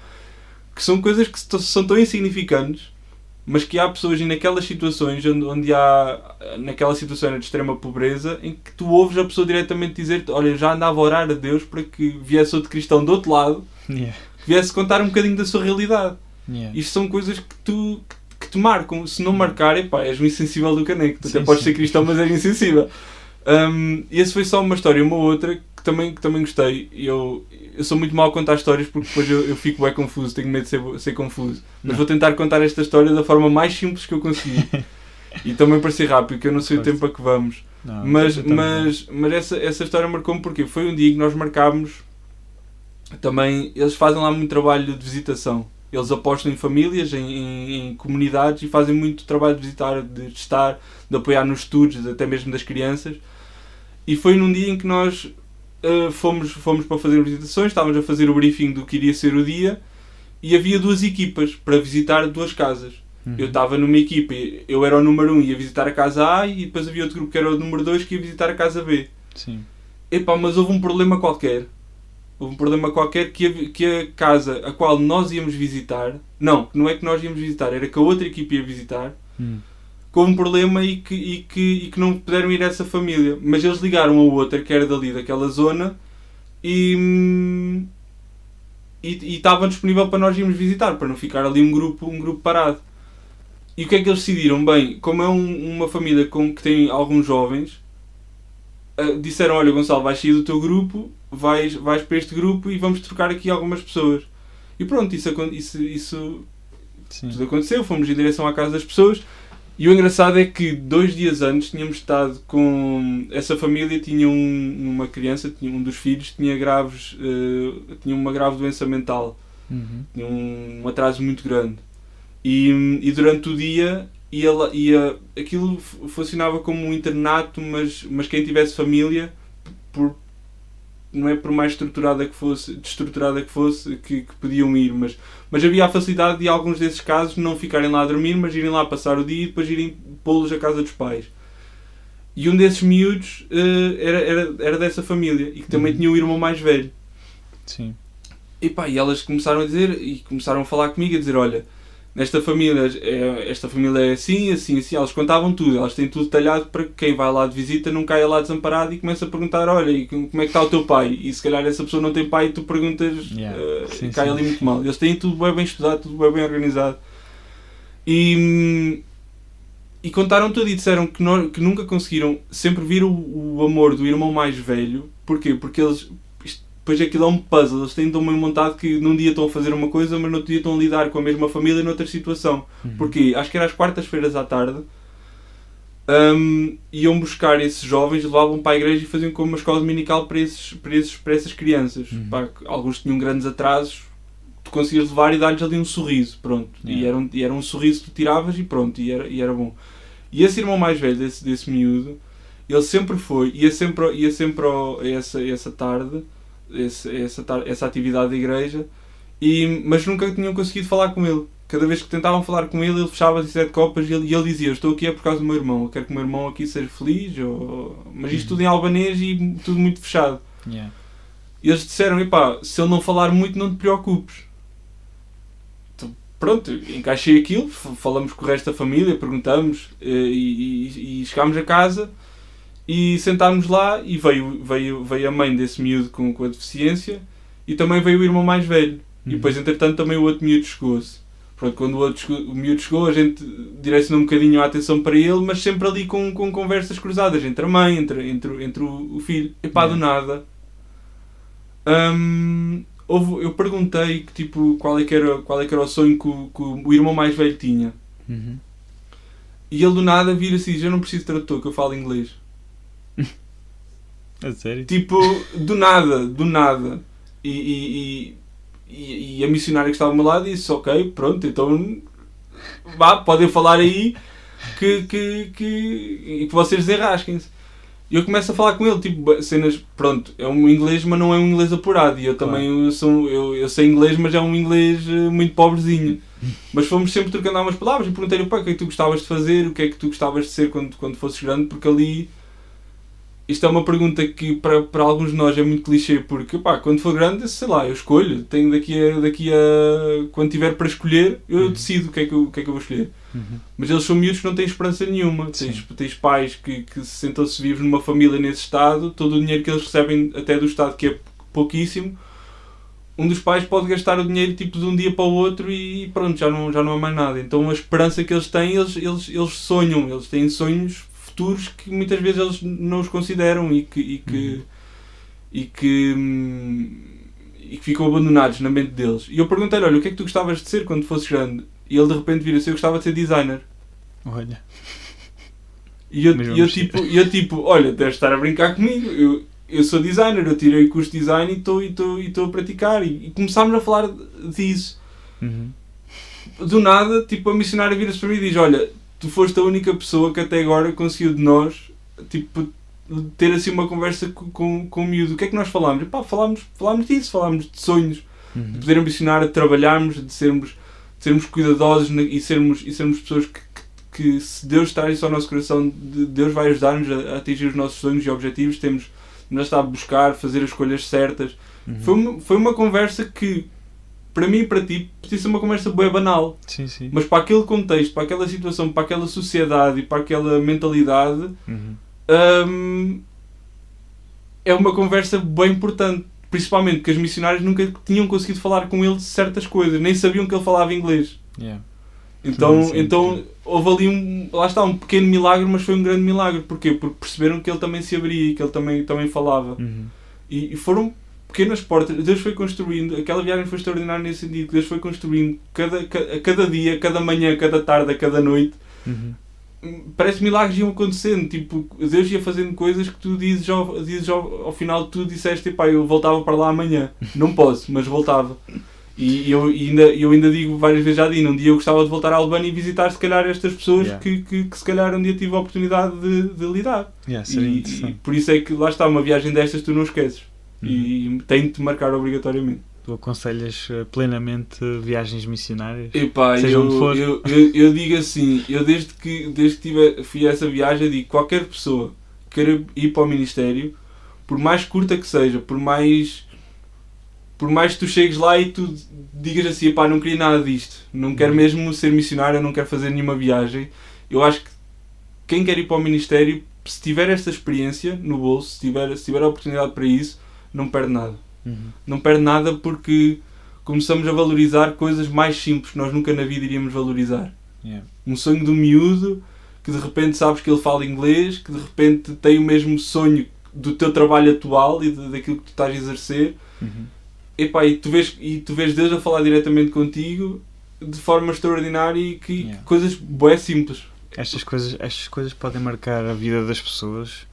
Que são coisas que são tão insignificantes, mas que há pessoas e naquelas situações onde, onde há, naquela situação de extrema pobreza, em que tu ouves a pessoa diretamente dizer: olha, já andava a orar a Deus para que viesse outro cristão do outro lado,
Yeah.
que viesse contar um bocadinho da sua realidade.
Yeah.
Isto são coisas que tu, que te marcam. Se não marcarem, pá, és um insensível do caneco. Tu
Sim,
até podes
sim.
ser cristão, mas és insensível. Um, e esse foi só uma história, uma outra também, que também gostei. Eu, eu sou muito mau a contar histórias porque depois eu, eu fico bem confuso, tenho medo de ser, ser confuso. Mas
Não.
vou tentar contar esta história da forma mais simples que eu conseguir. e também para ser rápido, que eu não sei o
Força.
tempo a que vamos.
Não,
Mas, mas, mas essa, essa história marcou-me porque foi um dia que nós marcámos também, eles fazem lá muito trabalho de visitação. Eles apostam em famílias, em, em- em comunidades e fazem muito trabalho de visitar, de estar, de apoiar nos estudos, até mesmo das crianças. E foi num dia em que nós eh, fomos, fomos para fazer visitações, estávamos a fazer o briefing do que iria ser o dia e havia duas equipas para visitar duas casas.
Uhum.
Eu estava numa equipa, eu era o número 1 um, ia visitar a casa A e depois havia outro grupo que era o número 2 que ia visitar a casa B.
Sim.
Epá, mas houve um problema qualquer. Houve um problema qualquer que a, que a casa a qual nós íamos visitar, não, não é que nós íamos visitar, era que a outra equipa ia visitar,
Hum.
Que houve um problema e que, e que, e que não puderam ir a essa família. Mas eles ligaram a outra, que era dali, daquela zona, e, estava disponível para nós irmos visitar, para não ficar ali um grupo, um grupo parado. E o que é que eles decidiram? Bem, como é um- uma família com que tem alguns jovens, ah, disseram, olha Gonçalo, vais sair do teu grupo, vais, vais para este grupo e vamos trocar aqui algumas pessoas. E pronto, isso, isso, isso
Sim.
tudo aconteceu, fomos em direção à casa das pessoas e o engraçado é que dois dias antes tínhamos estado com essa família tinha um- uma criança, tinha um dos filhos tinha graves, eh, tinha uma grave doença mental,
Uhum.
tinha um, um atraso muito grande e, e durante o dia ia, ia, aquilo fu- funcionava como um internato, mas, mas quem tivesse família por não é por mais estruturada que fosse, destruturada que fosse, que, que podiam ir, mas, mas havia a facilidade de alguns desses casos não ficarem lá a dormir, mas irem lá passar o dia e depois irem pô-los à casa dos pais. E um desses miúdos eh, era, era, era dessa família e que também
Uhum.
tinha um irmão mais velho.
Sim.
E pá, e elas começaram a dizer, e começaram a falar comigo, a dizer, olha, nesta família, é- esta família é assim, assim, assim, elas contavam tudo, elas têm tudo detalhado para que quem vai lá de visita não caia lá desamparado e comece a perguntar, olha, como é que está o teu pai? E se calhar essa pessoa não tem pai e tu perguntas,
Yeah.
eh,
Sim,
cai
sim.
ali muito mal. Eles têm tudo bem, bem estudado, tudo bem, bem organizado. E, e contaram tudo e disseram que, não, que nunca conseguiram sempre vir o, o amor do irmão mais velho. Porquê? Porque eles. Depois aquilo é um puzzle. Eles têm tão bem montado que num dia estão a fazer uma coisa, mas no outro dia estão a lidar com a mesma família noutra situação.
Uhum.
Porquê? Acho que era às quartas-feiras à tarde. hum, iam buscar esses jovens, levavam para a igreja e faziam como uma escola dominical para, esses, para, esses, para essas crianças.
Uhum.
Pá, alguns tinham grandes atrasos, tu conseguias levar e dar-lhes ali um sorriso, pronto. E,
Yeah.
era um, e era um sorriso que tu tiravas e pronto, e era, e era bom. E esse irmão mais velho desse, desse miúdo, ele sempre foi, ia sempre, ia sempre ao- a essa, a essa tarde, esse, essa, essa atividade da igreja, e, mas nunca tinham conseguido falar com ele. Cada vez que tentavam falar com ele, ele fechava-se sete copas e ele, e ele dizia: Estou aqui é por causa do meu irmão, eu quero que o meu irmão aqui seja feliz. Ou... Mas isto
Uhum.
tudo em albanês e tudo muito fechado.
Yeah.
E eles disseram: Epá, se ele não falar muito, não te preocupes. Então, pronto, encaixei aquilo, falamos com o resto da família, perguntamos eh, e, e, e chegámos a casa e sentámos lá e veio, veio, veio a mãe desse miúdo com, com a deficiência e também veio o irmão mais velho. E
Uhum.
depois, entretanto, também o outro miúdo chegou-se. Pronto, quando o, outro o miúdo chegou, a gente direcionou um bocadinho a atenção para ele, mas sempre ali com, com conversas cruzadas entre a mãe, entre, entre, entre o, o filho. E pá, do nada. hum, houve- eu perguntei que, tipo, qual, é que era, qual é que era o sonho que o, que o irmão mais velho tinha.
Uhum.
E ele do nada vira-se e diz: Eu não preciso de tradutor, que eu falo inglês.
Sério?
Tipo, do nada, do nada. E, e, e, e- a missionária que estava ao meu lado disse: Ok, pronto, então vá, podem falar aí que, que, que, e que vocês desenrasquem-se. E eu começo a falar com ele, tipo, cenas, pronto, é um inglês, mas não é um inglês apurado. E eu
Claro.
também eu sou, eu, eu sei inglês, mas é um inglês eh, muito pobrezinho. Mas fomos sempre trocando algumas palavras e perguntei-lhe, pá, o que é que tu gostavas de fazer, o que é que tu gostavas de ser quando, quando fosses grande, porque ali isto é uma pergunta que para, para alguns de nós é muito clichê, porque pá, quando for grande, sei lá, eu escolho, tenho daqui a, daqui a quando tiver para escolher, eu
Uhum.
decido o que, é que eu, o que é que eu vou escolher.
Uhum.
Mas eles são miúdos que não têm esperança nenhuma. Tens,
Sim.
tens pais que, que se sentam-se vivos numa família nesse estado, todo o dinheiro que eles recebem até do estado que é pouquíssimo, um dos pais pode gastar o dinheiro tipo de um dia para o outro e pronto, já não, já não há mais nada. Então a esperança que eles têm, eles, eles, eles sonham, eles têm sonhos futuros que muitas vezes eles não os consideram e que, e que,
Uhum.
e que, hum, e que ficam abandonados na mente deles. E eu perguntei-lhe, olha, o que é que tu gostavas de ser quando fosses grande? E ele de repente vira-se, eu gostava de ser designer.
Olha.
E eu, eu,
vamos
tipo, e eu tipo, olha, deves estar a brincar comigo. Eu, eu sou designer, eu tirei o curso de design e estou e e a praticar. E, e começámos a falar disso.
Uhum.
Do nada, tipo, a missionária vira-se para mim e diz: Olha, tu foste a única pessoa que até agora conseguiu de nós, tipo, ter assim uma conversa com, com, com o miúdo. O que é que nós falámos? Pá, falámos, falámos disso, falámos de sonhos, de
Uhum.
poder ambicionar a trabalharmos, de sermos, de sermos cuidadosos e sermos, e sermos pessoas que, que, que se Deus está isso ao nosso coração, de- Deus vai ajudar-nos a, a atingir os nossos sonhos e objetivos. Temos de estar a buscar, fazer as escolhas certas.
Uhum.
Foi, uma, foi uma conversa que, para mim e para ti, podia ser uma conversa bem banal.
Sim, sim.
Mas para aquele contexto, para aquela situação, para aquela sociedade e para aquela mentalidade,
Uhum.
hum, é uma conversa bem importante. Principalmente porque as missionárias nunca tinham conseguido falar com ele de certas coisas, nem sabiam que ele falava inglês.
Yeah.
Então, então houve ali um, lá está, um pequeno milagre, mas foi um grande milagre. Porquê? Porque perceberam que ele também se abria e que ele também, também falava.
Uhum.
E, e foram pequenas portas. Deus foi construindo. Aquela viagem foi extraordinária nesse sentido. Deus foi construindo cada, ca- a cada dia, cada manhã, cada tarde, cada noite.
Uhum.
Parece que milagres iam acontecendo. Tipo, Deus ia fazendo coisas que tu dizes ao, dizes ao, ao final, tu disseste, pá, eu voltava para lá amanhã. Não posso, mas voltava. E eu ainda, eu ainda digo várias vezes já digo, um dia eu gostava de voltar à Albânia e visitar se calhar estas pessoas
Yeah.
que, que, que se calhar um dia tive a oportunidade de, de lidar.
Yeah,
E, e por isso é que lá está, uma viagem destas tu não esqueces.
Uhum.
E tem de te marcar obrigatoriamente.
Tu aconselhas eh, plenamente viagens missionárias?
Epá,
Seja
eu,
onde for.
eu, eu, eu digo assim, eu desde que, desde que tive, fui a essa viagem, digo qualquer pessoa que queira ir para o Ministério, por mais curta que seja, por mais por mais que tu chegues lá e tu digas assim, pá, não queria nada disto, não quero
Uhum.
mesmo ser missionário, não quero fazer nenhuma viagem, eu acho que quem quer ir para o Ministério, se tiver esta experiência no bolso, se tiver, se tiver a oportunidade para isso, não perde nada
Uhum.
não perde nada porque começamos a valorizar coisas mais simples que nós nunca na vida iríamos valorizar.
Yeah.
Um sonho do miúdo que de repente sabes que ele fala inglês, que de repente tem o mesmo sonho do teu trabalho atual e de- daquilo que tu estás a exercer.
Uhum.
Epá, e, tu vês, e tu vês Deus a falar diretamente contigo de forma extraordinária e que
Yeah.
coisas bué simples.
Estas coisas, estas coisas podem marcar a vida das pessoas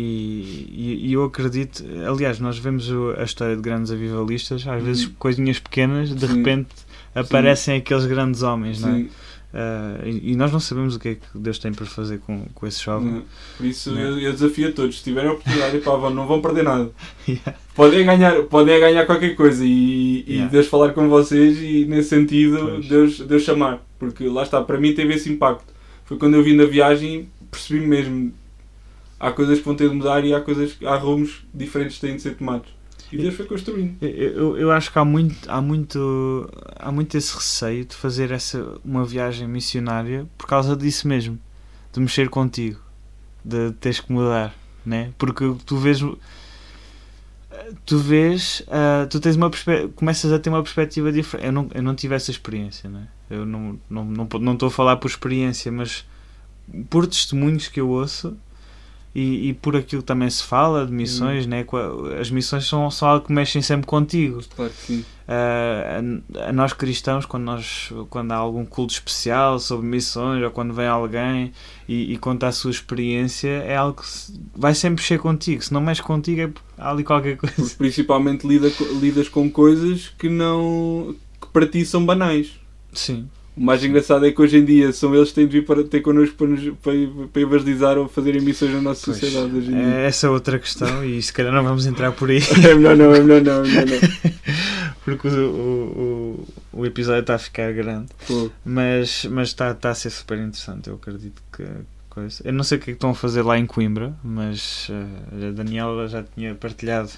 e, e, e eu acredito, aliás, nós vemos o- a história de grandes avivalistas, às vezes
Uhum.
coisinhas pequenas, de
Sim.
repente aparecem aqueles grandes homens, não é?
Sim.
Ah, e, e nós não sabemos o que é que Deus tem para fazer com, com esse jovem.
Não. Por isso
Não.
eu, eu desafio a todos, se tiverem a oportunidade, vão- não vão perder nada.
Yeah.
Podem ganhar, podem ganhar qualquer coisa e, e
Yeah.
Deus falar com vocês e nesse sentido
Pois.
Deus, Deus chamar. Porque lá está, para mim teve esse impacto. Foi quando eu vim da viagem percebi mesmo há coisas que vão ter de mudar e há coisas há rumos diferentes que têm de ser tomados. E Deus foi construindo.
Eu, eu, eu acho que há muito, há muito há muito esse receio de fazer essa uma viagem missionária por causa disso mesmo, de mexer contigo, de teres que mudar, né? Porque tu vês tu vês, ah, tu tens uma começas a ter uma perspectiva diferente. Eu não, eu não tive essa experiência, né? Eu não não não não estou a falar por experiência, mas por testemunhos que eu ouço e, e por aquilo que também se fala de missões, né? Qua- As missões são, são algo que mexem sempre contigo.
Claro que sim.
Ah, a, a nós cristãos, quando, nós, quando há algum culto especial sobre missões ou quando vem alguém e, e conta a sua experiência, é algo que se- vai sempre mexer contigo. Se não mexe contigo, é há ali qualquer coisa.
Porque principalmente lida, lidas com coisas que não que para ti são banais.
Sim.
O mais engraçado é que hoje em dia são eles que têm de vir para ter connosco para, nos, para, para evangelizar ou fazer emissões na nossa
Pois,
sociedade hoje
é essa outra questão e se calhar não vamos entrar por aí
É melhor não, é melhor não, é melhor não.
porque o, o, o, o episódio está a ficar grande.
Pô,
Mas, mas está, está a ser super interessante, eu acredito que coisa. Eu não sei o que é que estão a fazer lá em Coimbra, mas eh, a Daniela já tinha partilhado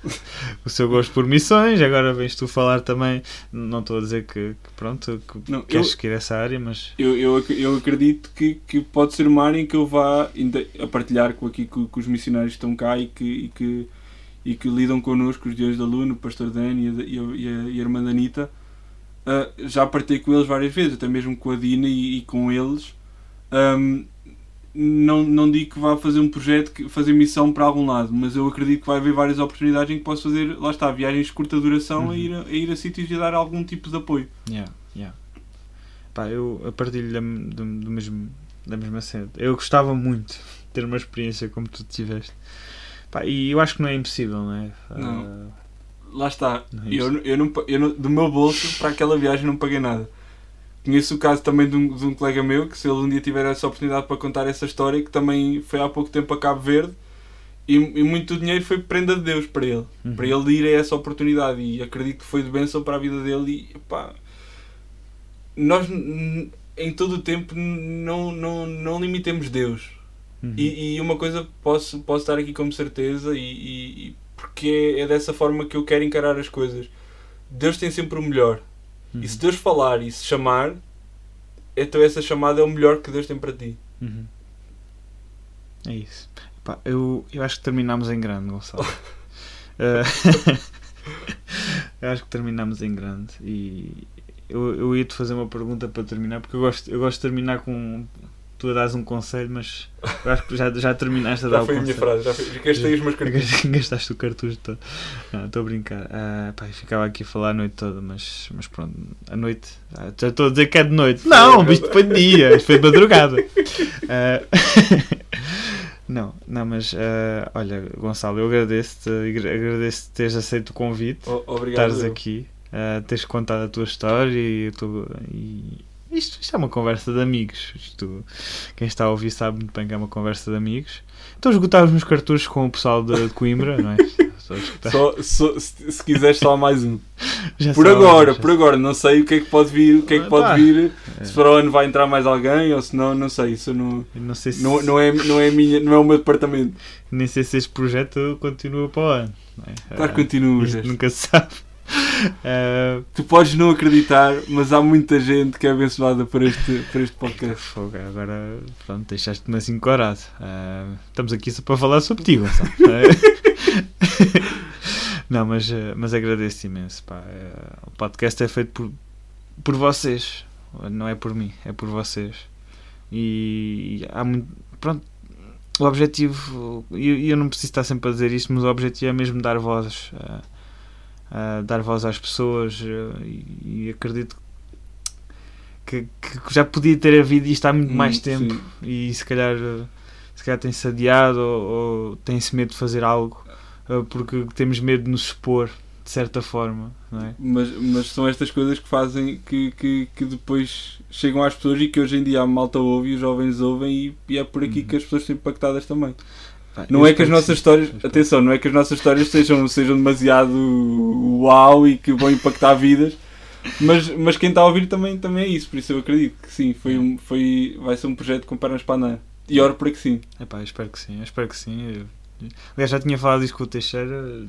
o seu gosto por missões, agora vens tu falar também. Não estou a dizer que, que pronto, que
Não,
queres
eu-
seguir essa área, mas
Eu, eu, eu acredito que, que pode ser uma área em que eu vá a partilhar com, aqui, com, com os missionários que estão cá e que, e que, e que lidam connosco, os Dias da Luna, o Pastor Dani e a, e a, e a irmã Danita, uh, já partei com eles várias vezes, até mesmo com a Dina e, e com eles. Um, não, não digo que vá fazer um projeto, que- fazer missão para algum lado, mas eu acredito que vai haver várias oportunidades em que posso fazer, lá está, viagens de curta duração
Uhum.
a, ir a, a ir a sítios e a dar algum tipo de apoio.
Yeah, yeah. Pá, eu partilho da, do, do mesmo, da mesma cena. Eu gostava muito de ter uma experiência como tu tiveste. Pá, e eu acho que não é impossível, não é?
Não.
Ah,
Lá está,
Não é
eu, eu, não, eu não- do meu bolso para aquela viagem não paguei nada. Conheço o caso também de um, de um colega meu que, se ele um dia tiver essa oportunidade para contar essa história, que também foi há pouco tempo a Cabo Verde e, e muito dinheiro foi prenda de Deus para ele.
uhum.
Para ele ir a essa oportunidade e acredito que foi de bênção para a vida dele. E pá, nós em todo o tempo não, não, não limitemos Deus.
Uhum.
E, e uma coisa posso, posso estar aqui como certeza, e, e- e porque é, é dessa forma que eu quero encarar as coisas. Deus tem sempre o melhor.
Uhum.
E se Deus falar e se chamar, então essa chamada é o melhor que Deus tem para ti.
Uhum. É isso. Pá, eu, eu acho que terminámos em grande, Gonçalo. Eh, eu acho que terminámos em grande. E eu, eu ia te fazer uma pergunta para terminar, porque eu gosto, eu gosto de terminar com. Tu a dares um conselho, mas eu acho que já, já terminaste a dar
Já
o
foi a minha
conselho.
frase, já, foi, gastei os meus cartões.
Gastaste o cartucho todo. Não, estou a brincar. Ah, pá, ficava aqui a falar a noite toda, mas, mas pronto, a noite. ah, já estou a dizer que é de noite. Não, isto foi de dia, isto foi de madrugada. Ah, não, não, mas ah, olha, Gonçalo, eu agradeço-te, agra- agradeço-te teres aceito o convite,
O- Obrigado.
estares
eu.
aqui, ah, teres contado a tua história e, e isto, isto é uma conversa de amigos. Isto, quem está a ouvir sabe muito bem que é uma conversa de amigos. Estou a esgotar os meus cartuchos com o pessoal de, de Coimbra, não é?
Só, só- se, se quiseres só mais um.
Já
Por agora,
já
por agora, não sei o que é que pode vir, o que é que
Ah,
pode vir.
É.
Se para o ano vai entrar mais alguém ou se não, não sei. Isso não,
Não sei se,
não, não, é, não, é minha, não é o meu departamento.
nem sei se este projeto continua para o ano. Não é?
Claro que continuas.
isto nunca se sabe. Ah,
Tu podes não acreditar, mas há muita gente que é abençoada por este, por este podcast.
fogo, agora pronto, deixaste-me assim corado. Ah, estamos aqui só para falar sobre ti, Gonçalo. não, mas, ah, mas agradeço imenso. Pá. O podcast é feito por, por vocês, não é por mim, é por vocês. E há muito. Pronto, o objetivo, e eu, eu não preciso estar sempre a dizer isto, mas o objetivo é mesmo dar voz, ah, ah, dar voz às pessoas ah, e, e acredito que, que já podia ter havido isto há muito
Hum,
mais tempo
sim.
e se calhar, ah, se calhar tem-se adiado ou, ou tem-se medo de fazer algo ah, porque temos medo de nos expor de certa forma, não é?
Mas, mas são estas coisas que fazem que, que, que depois chegam às pessoas e que hoje em dia a malta ouve e os jovens ouvem e, e é por aqui
Uhum.
que as pessoas são impactadas também. Não é que as nossas histórias, atenção, não é que as nossas histórias sejam, sejam demasiado uau e que vão impactar vidas, mas, mas quem está a ouvir também, também é isso, por isso eu acredito que sim, foi foi, vai ser um projeto com pernas para andar. E oro para que sim.
Epá, espero que sim, espero que sim. Aliás, já tinha falado isto com o Teixeira.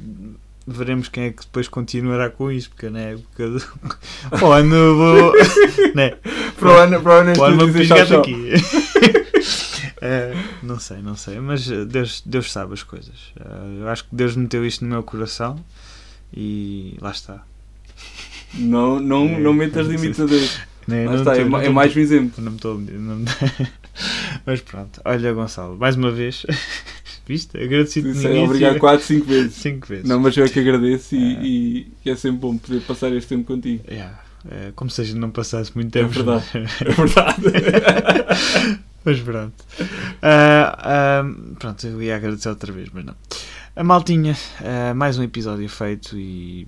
Veremos quem é que depois continuará com isto, porque na época do. Para o ano vou. né?
Para o ano, para o ano,
Para o ano vou
dizer tchau,
pingar
tchau.
daqui. Eh, não sei, não sei, mas Deus, Deus sabe as coisas. Eh, eu acho que Deus meteu isto no meu coração e lá está.
Não, não,
É,
não metas
não
limites a Deus.
Né,
Lá
não
está,
tô-
é,
não
é mais um exemplo.
Não me estou a medir, não me- Mas pronto, olha Gonçalo, mais uma vez, viste? Agradecido
é
início.
obrigado 4, 5 vezes.
Cinco vezes.
Não, mas eu é que agradeço e,
É.
e- e é sempre bom poder passar este tempo contigo.
Yeah, é, como se a gente não passasse muito
É
tempo.
verdade. É verdade.
mas pronto. Ah, ah, pronto, eu ia agradecer outra vez, mas não. A maltinha, ah, mais um episódio feito e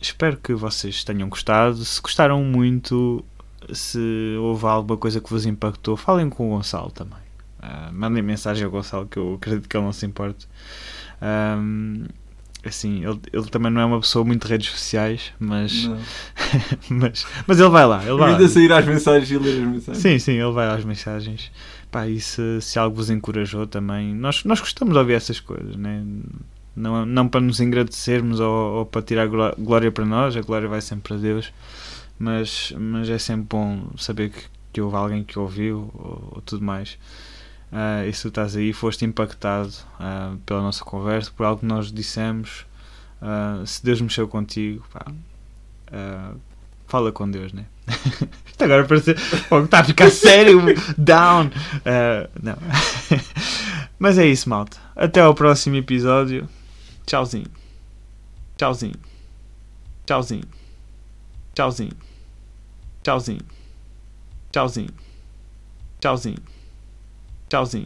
espero que vocês tenham gostado. Se gostaram muito, se houve alguma coisa que vos impactou, falem com o Gonçalo também. Mandem mensagem ao Gonçalo que eu acredito que ele não se importe. Ahm, assim, ele, ele também não é uma pessoa muito de redes sociais, mas, mas, mas ele vai lá. Ele vai lá.
Sair às mensagens e ler as mensagens.
Sim, sim, ele vai às mensagens. Pá, e se, se algo vos encorajou também, nós, nós gostamos de ouvir essas coisas, né? não, não para nos agradecermos ou, ou para tirar gló- glória para nós, a glória vai sempre para Deus, mas, mas é sempre bom saber que, que houve alguém que ouviu ou, ou tudo mais. Uh, e se tu estás aí, foste impactado uh, pela nossa conversa, por algo que nós dissemos, uh, se Deus mexeu contigo, pá, fala com Deus, né? Isto agora parece. está a ficar sério, down. não. Mas é isso, malta. Até ao próximo episódio. Tchauzinho. Tchauzinho. Tchauzinho. Tchauzinho. Tchauzinho. Tchauzinho. Tchauzinho. Tchauzinho.